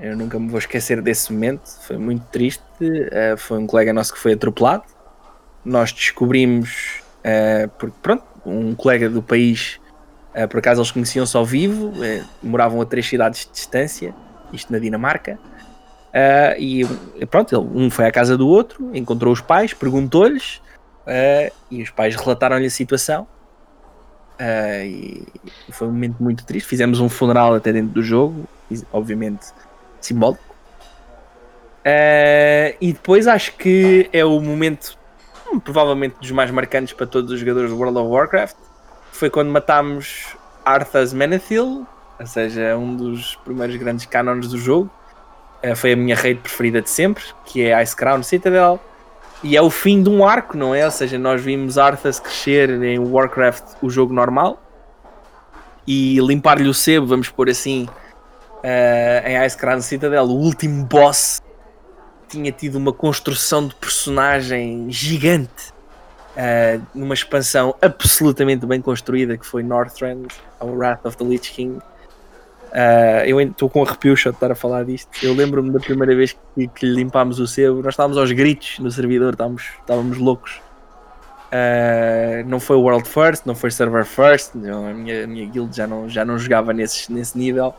eu nunca me vou esquecer desse momento, foi muito triste. foi um colega nosso que foi atropelado. Nós descobrimos, porque pronto, um colega do país, por acaso eles conheciam-se ao vivo, moravam a três cidades de distância, isto na Dinamarca. Uh, e pronto, um foi à casa do outro, encontrou os pais, perguntou-lhes uh, e os pais relataram-lhe a situação. Uh, e foi um momento muito triste. Fizemos um funeral até dentro do jogo, obviamente simbólico. e depois acho que é o momento, hum, provavelmente dos mais marcantes para todos os jogadores do World of Warcraft. Foi quando matámos Arthas Menethil, ou seja, um dos primeiros grandes cânones do jogo uh, foi a minha raid preferida de sempre, que é Ice Crown Citadel. E é o fim de um arco, não é? Ou seja, nós vimos Arthas crescer em Warcraft, o jogo normal, e limpar-lhe o sebo, vamos pôr assim, uh, em Ice Crown Citadel, o último boss tinha tido uma construção de personagem gigante. Uh, numa expansão absolutamente bem construída que foi Northrend, ao Wrath of the Lich King. Uh, eu estou com arrepios só de estar a falar disto. Eu lembro-me da primeira vez que, que limpámos o sebo, nós estávamos aos gritos no servidor, estávamos, estávamos loucos. Uh, não foi World First, não foi Server First, não, a, minha, a minha guild já não, já não jogava nesse, nesse nível,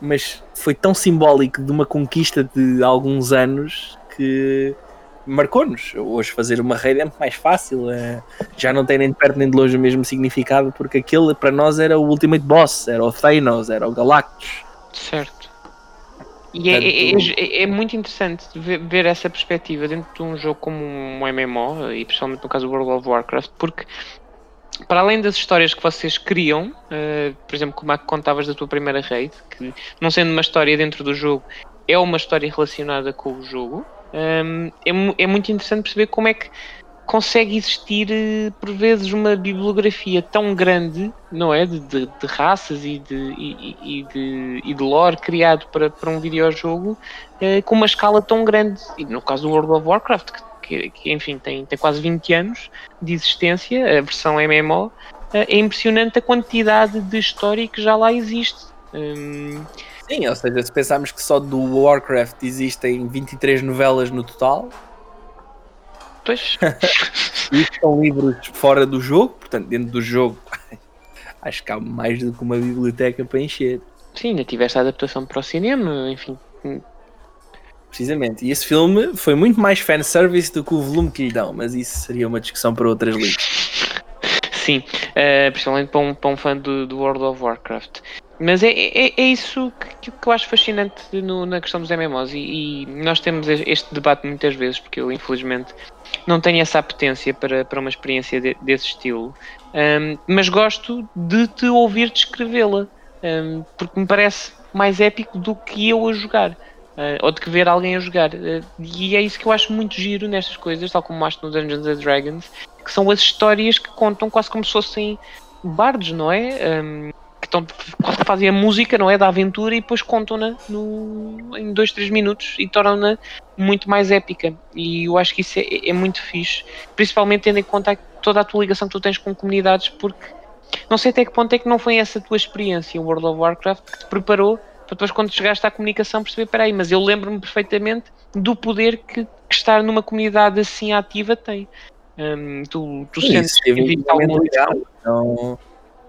mas foi tão simbólico de uma conquista de alguns anos que marcou-nos. Hoje fazer uma raid é muito mais fácil, é, já não tem nem de perto nem de longe o mesmo significado, porque aquele para nós era o Ultimate Boss, era o Thanos, era o Galactus. Certo. E é, é, é, é, muito interessante ver, ver, essa perspectiva dentro de um jogo como um MMO, e principalmente no caso do World of Warcraft, porque para além das histórias que vocês criam, uh, por exemplo, como é que contavas da tua primeira raid, que não sendo uma história dentro do jogo, é uma história relacionada com o jogo, é, é, muito interessante perceber como é que consegue existir eh, por vezes uma bibliografia tão grande, não é? De, de, de raças e de, e, e, de, e de lore criado para, para um videojogo uh, com uma escala tão grande. E no caso do World of Warcraft, que, que enfim tem, tem quase 20 anos de existência, a versão MMO, eh, é impressionante a quantidade de história que já lá existe. Um, Sim, ou seja, se pensarmos que só do Warcraft existem 23 novelas no total. Pois. Isto são livros fora do jogo, portanto, dentro do jogo, acho que há mais do que uma biblioteca para encher. Sim, ainda tiveste a adaptação para o cinema, enfim. Precisamente, e esse filme foi muito mais fanservice do que o volume que lhe dão, mas isso seria uma discussão para outras ligas. Sim, uh, principalmente para um, para um fã do, do World of Warcraft. Mas é, é, é isso que, que, eu acho fascinante no, na questão dos MMOs e, e, nós temos este debate muitas vezes porque eu infelizmente não tenho essa apetência para, para uma experiência de, desse estilo, um, mas gosto de te ouvir descrevê-la um, porque me parece mais épico do que eu a jogar. Uh, ou de que ver alguém a jogar. Uh, e é isso que eu acho muito giro nestas coisas, tal como acho no Dungeons and Dragons, que são as histórias que contam quase como se fossem bardos, não é? Um, estão, quase fazem a música, não é? Da aventura e depois contam-na em 2, 3 minutos e tornam-na muito mais épica. E eu acho que isso é, é, muito fixe, principalmente tendo em conta toda a tua ligação que tu tens com comunidades, porque não sei até que ponto é que não foi essa tua experiência em World of Warcraft que te preparou para depois quando chegaste à comunicação perceber, peraí, mas eu lembro-me perfeitamente do poder que, que estar numa comunidade assim ativa tem. Hum, tu, tu Sim, sentes que existe um alguma?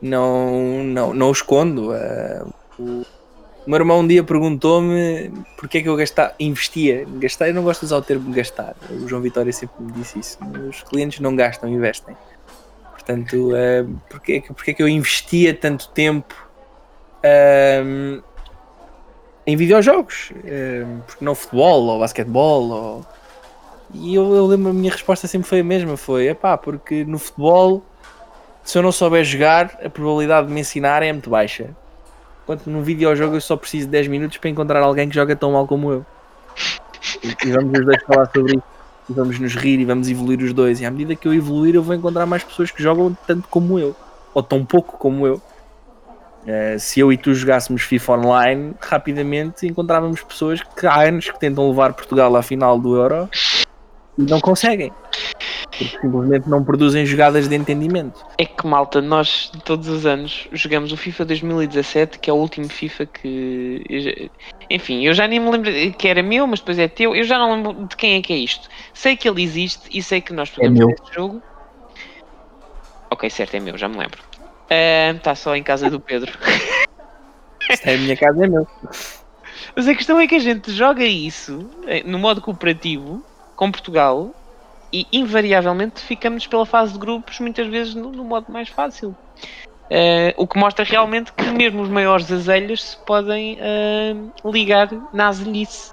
Não, não, não, o escondo. eh, o meu irmão um dia perguntou-me porque é que eu gastava, investia. Gastar, eu não gosto de usar o termo gastar. O João Vitória sempre me disse isso. Os clientes não gastam, investem. Portanto, eh, porque, é que- porque é que eu investia tanto tempo ehm, em videojogos? Ehm, porque não futebol ou basquetebol? Ou... E eu, eu lembro, a minha resposta sempre foi a mesma: foi, epá, porque no futebol se eu não souber jogar, a probabilidade de me ensinar é muito baixa. Enquanto num videojogo eu só preciso de 10 minutos para encontrar alguém que joga tão mal como eu. E, e vamos os dois falar sobre isso. E vamos nos rir e vamos evoluir os dois. E à medida que eu evoluir, eu vou encontrar mais pessoas que jogam tanto como eu. Ou tão pouco como eu. Eh, se eu e tu jogássemos FIFA Online, rapidamente encontrávamos pessoas que há anos que tentam levar Portugal à final do Euro e não conseguem. Porque simplesmente não produzem jogadas de entendimento. É que, malta, nós todos os anos jogamos o FIFA 2017, que é o último FIFA que. eu já- Enfim, eu já nem me lembro que era meu, mas depois é teu. Eu já não lembro de quem é que é isto. Sei que ele existe e sei que nós podemos meu. ter esse jogo. Ok, certo, é meu, já me lembro. Está só em casa do Pedro. Esta é a minha casa, é meu. Mas a questão é que a gente joga isso eh, no modo cooperativo com Portugal e invariavelmente ficamos pela fase de grupos muitas vezes no, no modo mais fácil. Eh, o que mostra realmente que mesmo os maiores azelhas se podem eh, ligar na azelhice.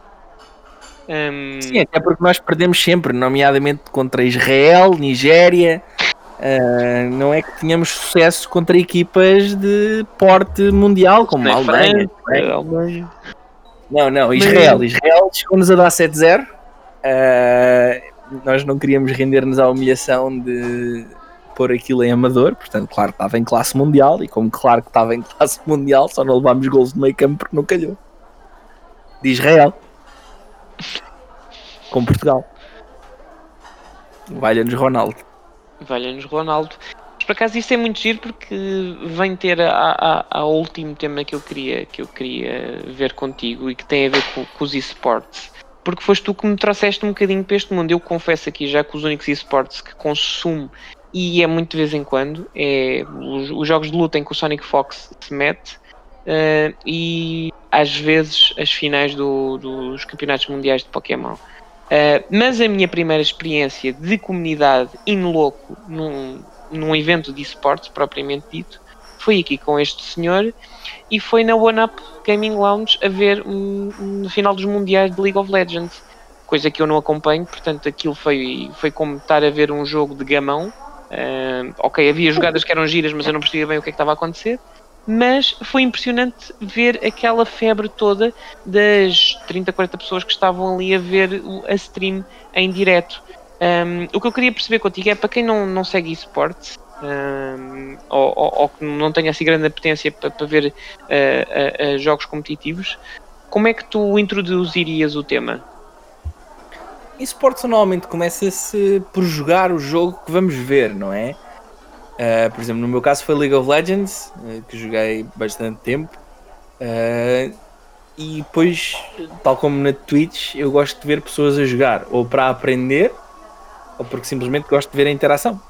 Hum, Sim, até porque nós perdemos sempre, nomeadamente contra Israel, Nigéria. Ah, não é que tínhamos sucesso contra equipas de porte mundial, como a Alemanha. França, Alemanha. Não, não, Israel. Israel chegou-nos a dar 7-0. Ah, nós não queríamos render-nos à humilhação de pôr aquilo em amador, portanto, claro que estava em classe mundial, e como claro que estava em classe mundial, só não levámos gols no meio campo porque não calhou. De Israel. Com Portugal. Valha-nos Ronaldo. Valha-nos Ronaldo. Mas por acaso isso é muito giro porque vem ter a, a, a último tema que eu, queria, que eu queria ver contigo e que tem a ver com, com os esportes. Porque foste tu que me trouxeste um bocadinho para este mundo. Eu confesso aqui já que os únicos esportes que consumo e é muito de vez em quando é os, os jogos de luta em que o Sonic Fox se mete eh, e às vezes as finais do- dos campeonatos mundiais de Pokémon. Uh, mas a minha primeira experiência de comunidade in loco num, num evento de esportes propriamente dito foi aqui com este senhor e foi na One Up Gaming Lounge a ver um, um final dos mundiais de League of Legends coisa que eu não acompanho, portanto aquilo foi, foi como estar a ver um jogo de gamão Uh, ok, havia jogadas que eram giras mas eu não percebia bem o que é que estava a acontecer mas foi impressionante ver aquela febre toda das 30, 40 pessoas que estavam ali a ver a stream em direto. Um, o que eu queria perceber contigo é para quem não, não segue esportes um, ou, ou- que não tenha assim grande apetência para, para ver uh, uh, jogos competitivos, como é que tu introduzirias o tema? esportes normalmente começa-se por jogar o jogo que vamos ver, não é? Uh, por exemplo, no meu caso foi League of Legends, uh, que joguei bastante tempo. Uh, e depois, tal como na Twitch, eu gosto de ver pessoas a jogar, ou para aprender, ou porque simplesmente gosto de ver a interação.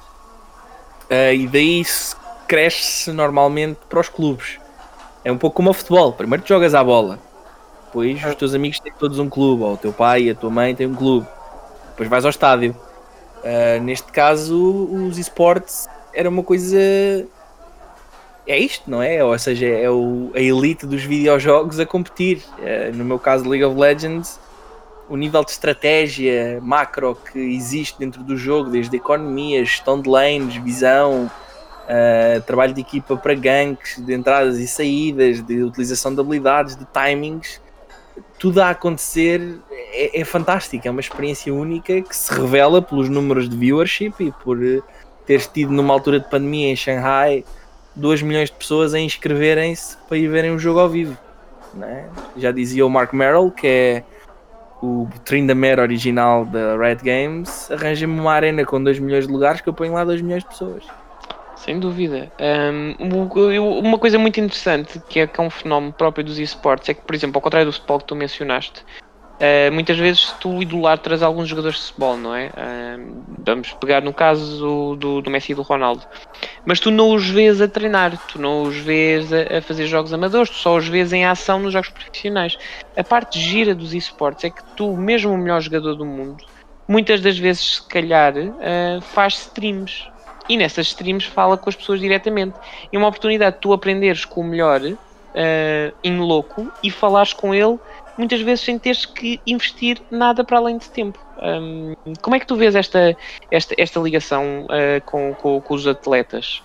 Uh, e daí se cresce normalmente para os clubes. É um pouco como o futebol. Primeiro tu jogas à bola, depois os teus amigos têm todos um clube, ou o teu pai e a tua mãe têm um clube. Depois vais ao estádio. Uh, neste caso, os esportes era uma coisa. É isto, não é? Ou seja, é o, a elite dos videojogos a competir. Uh, no meu caso, League of Legends, o nível de estratégia macro que existe dentro do jogo, desde economia, gestão de lanes, visão, uh, trabalho de equipa para ganks, de entradas e saídas, de utilização de habilidades, de timings, tudo a acontecer é, é fantástico, é uma experiência única que se revela pelos números de viewership e por uh, teres tido numa altura de pandemia em Shanghai 2 milhões de pessoas a inscreverem-se para ir verem o jogo ao vivo. né? Já dizia o Mark Merrill, que é o Tryndamere original da Red Games, arranja-me uma arena com 2 milhões de lugares que eu ponho lá 2 milhões de pessoas. Sem dúvida. Um, uma coisa muito interessante, que é, que é um fenómeno próprio dos esportes, é que, por exemplo, ao contrário do futebol que tu mencionaste, Uh, muitas vezes tu idolatras alguns jogadores de futebol, não é? Uh, vamos pegar no caso do, do Messi e do Ronaldo. Mas tu não os vês a treinar, tu não os vês a, a, fazer jogos amadores, tu só os vês em ação nos jogos profissionais. A parte gira dos esportes é que tu, mesmo o melhor jogador do mundo, muitas das vezes, se calhar, uh, faz streams. E nessas streams fala com as pessoas diretamente. É uma oportunidade de tu aprenderes com o melhor uh, em louco e falares com ele muitas vezes sem teres que investir nada para além de tempo. Um, como é que tu vês esta, esta, esta ligação uh, com, com, com, os atletas?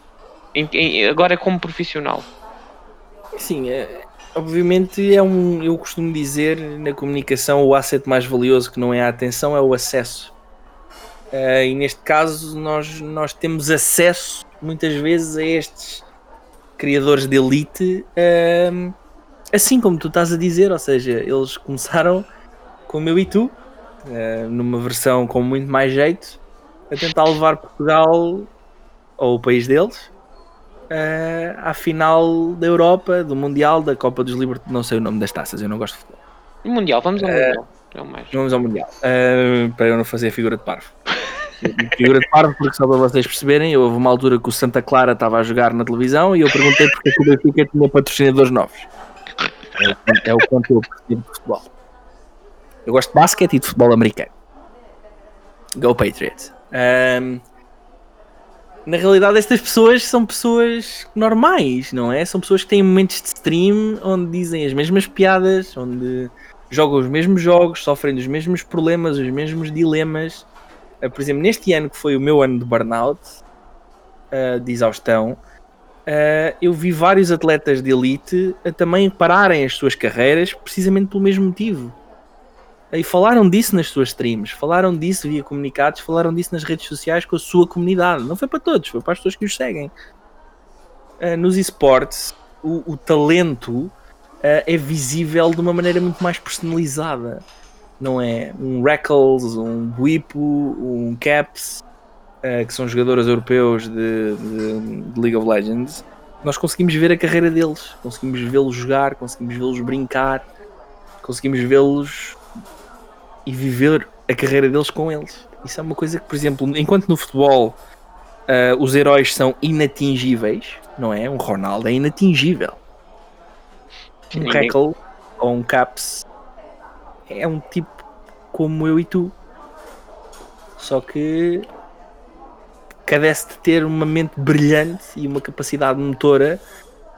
Em, em, agora como profissional? Sim, é, obviamente é um. Eu costumo dizer na comunicação o asset mais valioso que não é a atenção é o acesso. Uh, e neste caso nós, nós temos acesso muitas vezes a estes criadores de elite. Assim como tu estás a dizer, ou seja, eles começaram como eu e tu, uh, numa versão com muito mais jeito, a tentar levar Portugal ou o país deles uh, à final da Europa, do Mundial, da Copa dos Libertadores, não sei o nome das taças, eu não gosto de futebol. Mundial, vamos ao uh, Mundial. É mais. Vamos ao Mundial. Para eu não fazer a figura de parvo. figura de parvo, porque só para vocês perceberem, houve uma altura que o Santa Clara estava a jogar na televisão e eu perguntei porque o Benfica tinha patrocinadores novos. É, é o quanto eu percebo de futebol. Eu gosto de basquete e de futebol americano. Go Patriots. Um, na realidade, estas pessoas são pessoas normais, não é? São pessoas que têm momentos de stream onde dizem as mesmas piadas, onde jogam os mesmos jogos, sofrem dos mesmos problemas, os mesmos dilemas. Uh, por exemplo, neste ano que foi o meu ano de burnout, uh, de exaustão, uh, eu vi vários atletas de elite a também pararem as suas carreiras precisamente pelo mesmo motivo. E falaram disso nas suas streams, falaram disso via comunicados, falaram disso nas redes sociais com a sua comunidade. Não foi para todos, foi para as pessoas que os seguem. Uh, nos esportes, o, o talento uh, é visível de uma maneira muito mais personalizada. Não é? Um Reckles, um Buipo, um Caps, uh, que são jogadores europeus de, de, de League of Legends. Nós conseguimos ver a carreira deles, conseguimos vê-los jogar, conseguimos vê-los brincar, conseguimos vê-los e viver a carreira deles com eles. Isso é uma coisa que, por exemplo, enquanto no futebol uh, os heróis são inatingíveis, não é? Um Ronaldo é inatingível. Um Heckle ou um Caps é um tipo como eu e tu. Só que cadece de ter uma mente brilhante e uma capacidade motora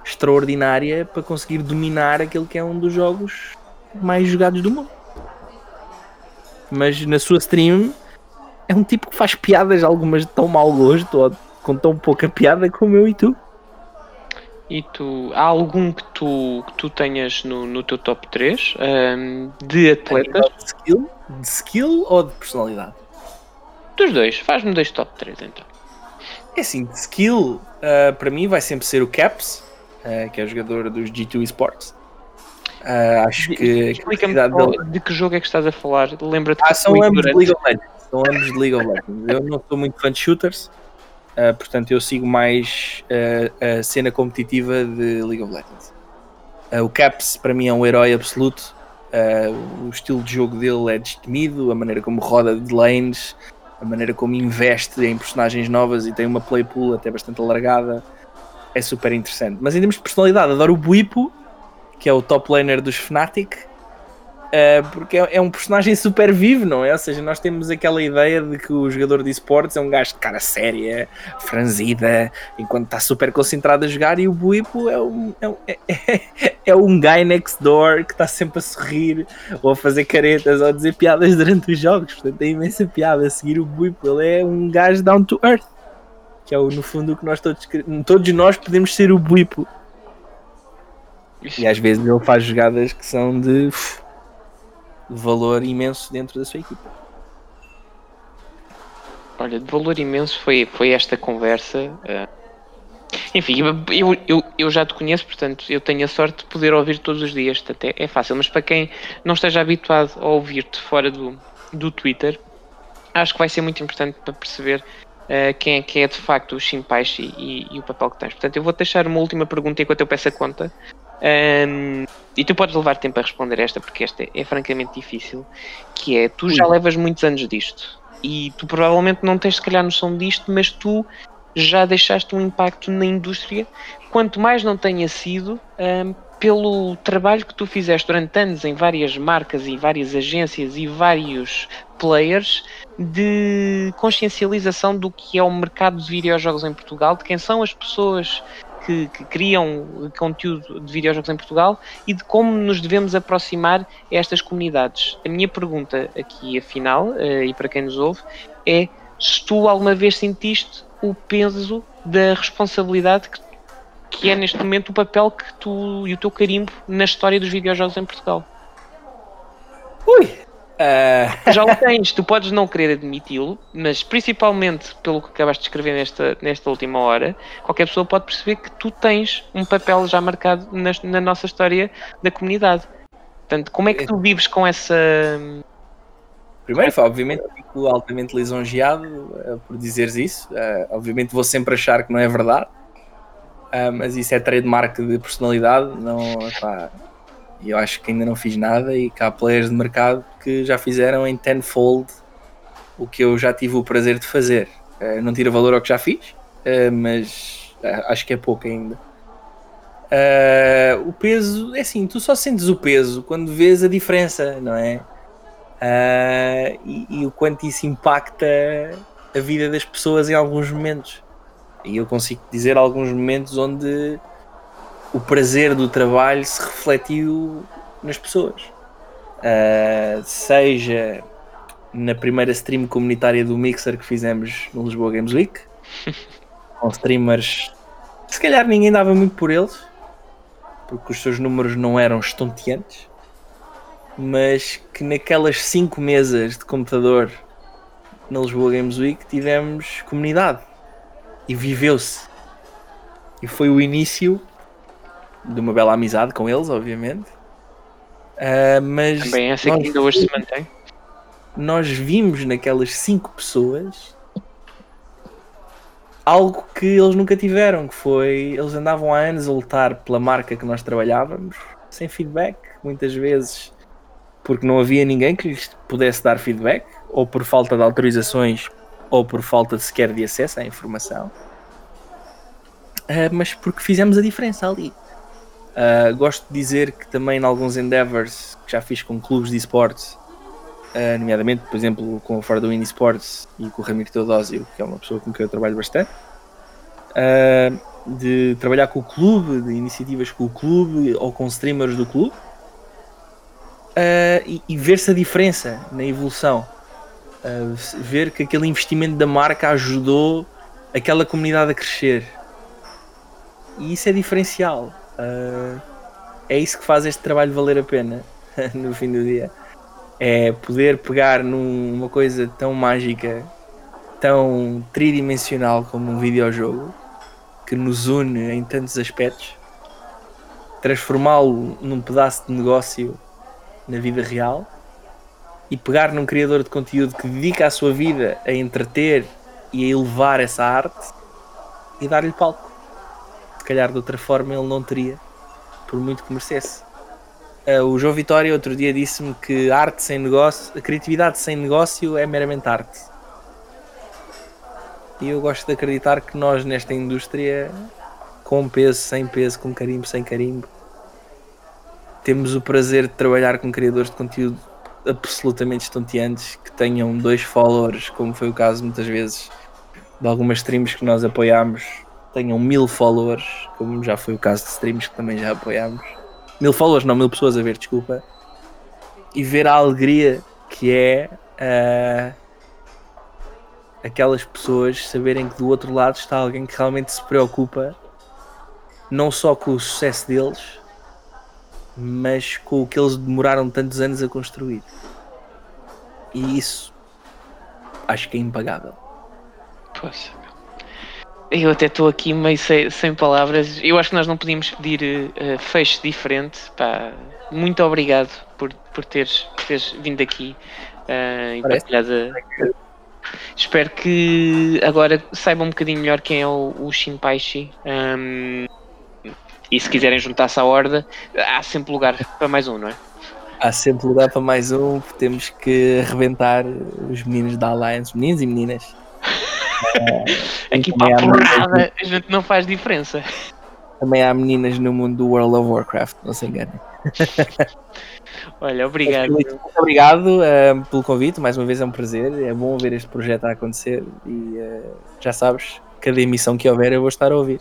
extraordinária para conseguir dominar aquele que é um dos jogos mais jogados do mundo mas na sua stream é um tipo que faz piadas, algumas de tão mau gosto ou com tão pouca piada como eu e tu. E tu, há algum que tu, que tu tenhas no, no teu top 3 um, de atletas? De skill? De skill ou de personalidade? Dos dois, faz-me dois top 3 então. É assim, de skill, uh, para mim vai sempre ser o Caps, uh, que é o jogador dos G2 Esports. Uh, acho que Explica-me dele... de que jogo é que estás a falar. Lembra-te ah, são ambos de League of Legends. São ambos de League of Legends. Eu não sou muito fã de shooters, uh, portanto eu sigo mais uh, a cena competitiva de League of Legends. o Caps para mim é um herói absoluto. o estilo de jogo dele é destemido, a maneira como roda de lanes, a maneira como investe em personagens novas e tem uma play pool até bastante alargada. É super interessante. Mas em termos de personalidade, adoro o Buipo que é o top laner dos Fnatic, uh, porque é, é, um personagem super vivo, não é? Ou seja, nós temos aquela ideia de que o jogador de esportes é um gajo de cara séria, franzida, enquanto está super concentrado a jogar, e o Buipo é um, é, um, é, é um guy next door que está sempre a sorrir, ou a fazer caretas, ou a dizer piadas durante os jogos. Portanto, tem imensa piada a seguir o Buipo. Ele é um gajo down to earth. Que é o, no fundo o que nós todos todos nós podemos ser o Buipo e às vezes ele faz jogadas que são de, de valor imenso dentro da sua equipa. Olha, de valor imenso foi, foi esta conversa. Uh, enfim, eu, eu, eu já te conheço, portanto eu tenho a sorte de poder ouvir todos os dias. Até é fácil, mas para quem não esteja habituado a ouvir-te fora do, do Twitter, acho que vai ser muito importante para perceber uh, quem é que é de facto o Shinpaishi e, e, o papel que tens. Portanto, eu vou deixar uma última pergunta enquanto eu peço a conta. Um, e tu podes levar tempo a responder esta, porque esta é, é francamente difícil. Que é, tu já levas muitos anos disto. E tu provavelmente não tens se calhar noção disto, mas tu já deixaste um impacto na indústria, quanto mais não tenha sido um, pelo trabalho que tu fizeste durante anos em várias marcas e várias agências e vários players de consciencialização do que é o mercado de videojogos em Portugal, de quem são as pessoas que, que, criam conteúdo de videojogos em Portugal e de como nos devemos aproximar a estas comunidades. A minha pergunta aqui, afinal, eh, e para quem nos ouve, é se tu alguma vez sentiste o peso da responsabilidade que, que é neste momento o papel que tu e o teu carimbo na história dos videojogos em Portugal. Ui! Uh... Já o tens, tu podes não querer admiti-lo, mas principalmente pelo que acabaste de escrever nesta, nesta última hora, qualquer pessoa pode perceber que tu tens um papel já marcado na, na nossa história da comunidade. Portanto, como é que tu vives com essa Primeiro, obviamente, fico altamente lisonjeado uh, por dizeres isso. Uh, obviamente, vou sempre achar que não é verdade, uh, mas isso é trademark de personalidade. Não, eu acho que ainda não fiz nada e que há players de mercado que já fizeram em tenfold o que eu já tive o prazer de fazer. não tira valor ao que já fiz, mas acho que é pouco ainda. o peso, é assim, tu só sentes o peso quando vês a diferença, não é? uh, e, e, o quanto isso impacta a vida das pessoas em alguns momentos. E eu consigo dizer alguns momentos onde o prazer do trabalho se refletiu nas pessoas. Uh, seja na primeira stream comunitária do Mixer que fizemos no Lisboa Games Week, com streamers se calhar ninguém dava muito por eles, porque os seus números não eram estonteantes mas que naquelas 5 mesas de computador na Lisboa Games Week tivemos comunidade e viveu-se. E foi o início de uma bela amizade com eles, obviamente. Uh, mas Também essa que ainda hoje se mantém. Nós vimos naquelas 5 pessoas algo que eles nunca tiveram, que foi eles andavam há anos a lutar pela marca que nós trabalhávamos, sem feedback, muitas vezes porque não havia ninguém que lhes pudesse dar feedback, ou por falta de autorizações, ou por falta de sequer de acesso à informação. Uh, mas porque fizemos a diferença ali. Uh, gosto de dizer que também em alguns endeavors que já fiz com clubes de esportes, uh, nomeadamente, por exemplo, com o Fardoin Esports e com o Ramiro Teodósio, que é uma pessoa com quem eu trabalho bastante, de trabalhar com o clube, de iniciativas com o clube ou com streamers do clube, uh, e, e ver-se a diferença na evolução. Uh, ver que aquele investimento da marca ajudou aquela comunidade a crescer. E isso é diferencial. Uh, é isso que faz este trabalho valer a pena no fim do dia. É poder pegar numa coisa tão mágica, tão tridimensional como um videojogo, que nos une em tantos aspectos, transformá-lo num pedaço de negócio na vida real e pegar num criador de conteúdo que dedica a sua vida a entreter e a elevar essa arte e dar-lhe palco. Se calhar de outra forma ele não teria, por muito que merecesse. Uh, o João Vitória outro dia disse-me que arte sem negócio, a criatividade sem negócio é meramente arte. E eu gosto de acreditar que nós nesta indústria, com peso, sem peso, com carimbo, sem carimbo, temos o prazer de trabalhar com criadores de conteúdo absolutamente estonteantes que tenham dois followers, como foi o caso muitas vezes de algumas streams que nós apoiámos, tenham mil followers, como já foi o caso de streams que também já apoiámos. Mil followers, não, mil pessoas a ver, desculpa. E ver a alegria que é uh, aquelas pessoas saberem que do outro lado está alguém que realmente se preocupa não só com o sucesso deles, mas com o que eles demoraram tantos anos a construir. E isso acho que é impagável. Poxa, eu até estou aqui meio sem, sem, palavras. Eu acho que nós não podíamos pedir uh, fecho diferente. Pá, muito obrigado por, por, teres, por teres vindo aqui uh, e partilhado Espero que agora saibam um bocadinho melhor quem é o, o Shinpaishi. Um, e se quiserem juntar-se à horda, há sempre lugar para mais um, não é? Há sempre lugar para mais um, temos que arrebentar os meninos da Alliance, meninos e meninas. Aqui também para a porrada, a gente não faz diferença. Também há meninas no mundo do World of Warcraft, não se enganem. Olha, obrigado. Muito obrigado eh, pelo convite, mais uma vez é um prazer. É bom ver este projeto a acontecer e eh, já sabes, cada emissão que houver eu vou estar a ouvir.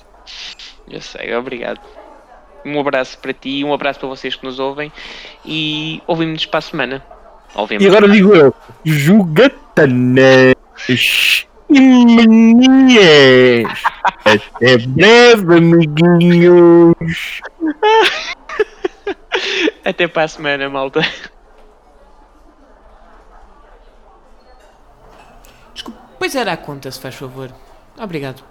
Eu sei, obrigado. Um abraço para ti, um abraço para vocês que nos ouvem e ouvimos-nos para a semana. Ouvimos. E agora digo eu, jogatanas e meninas. Até breve, amiguinhos. Até para a semana, malta. Desculpe, pois era a conta, se faz favor. Obrigado.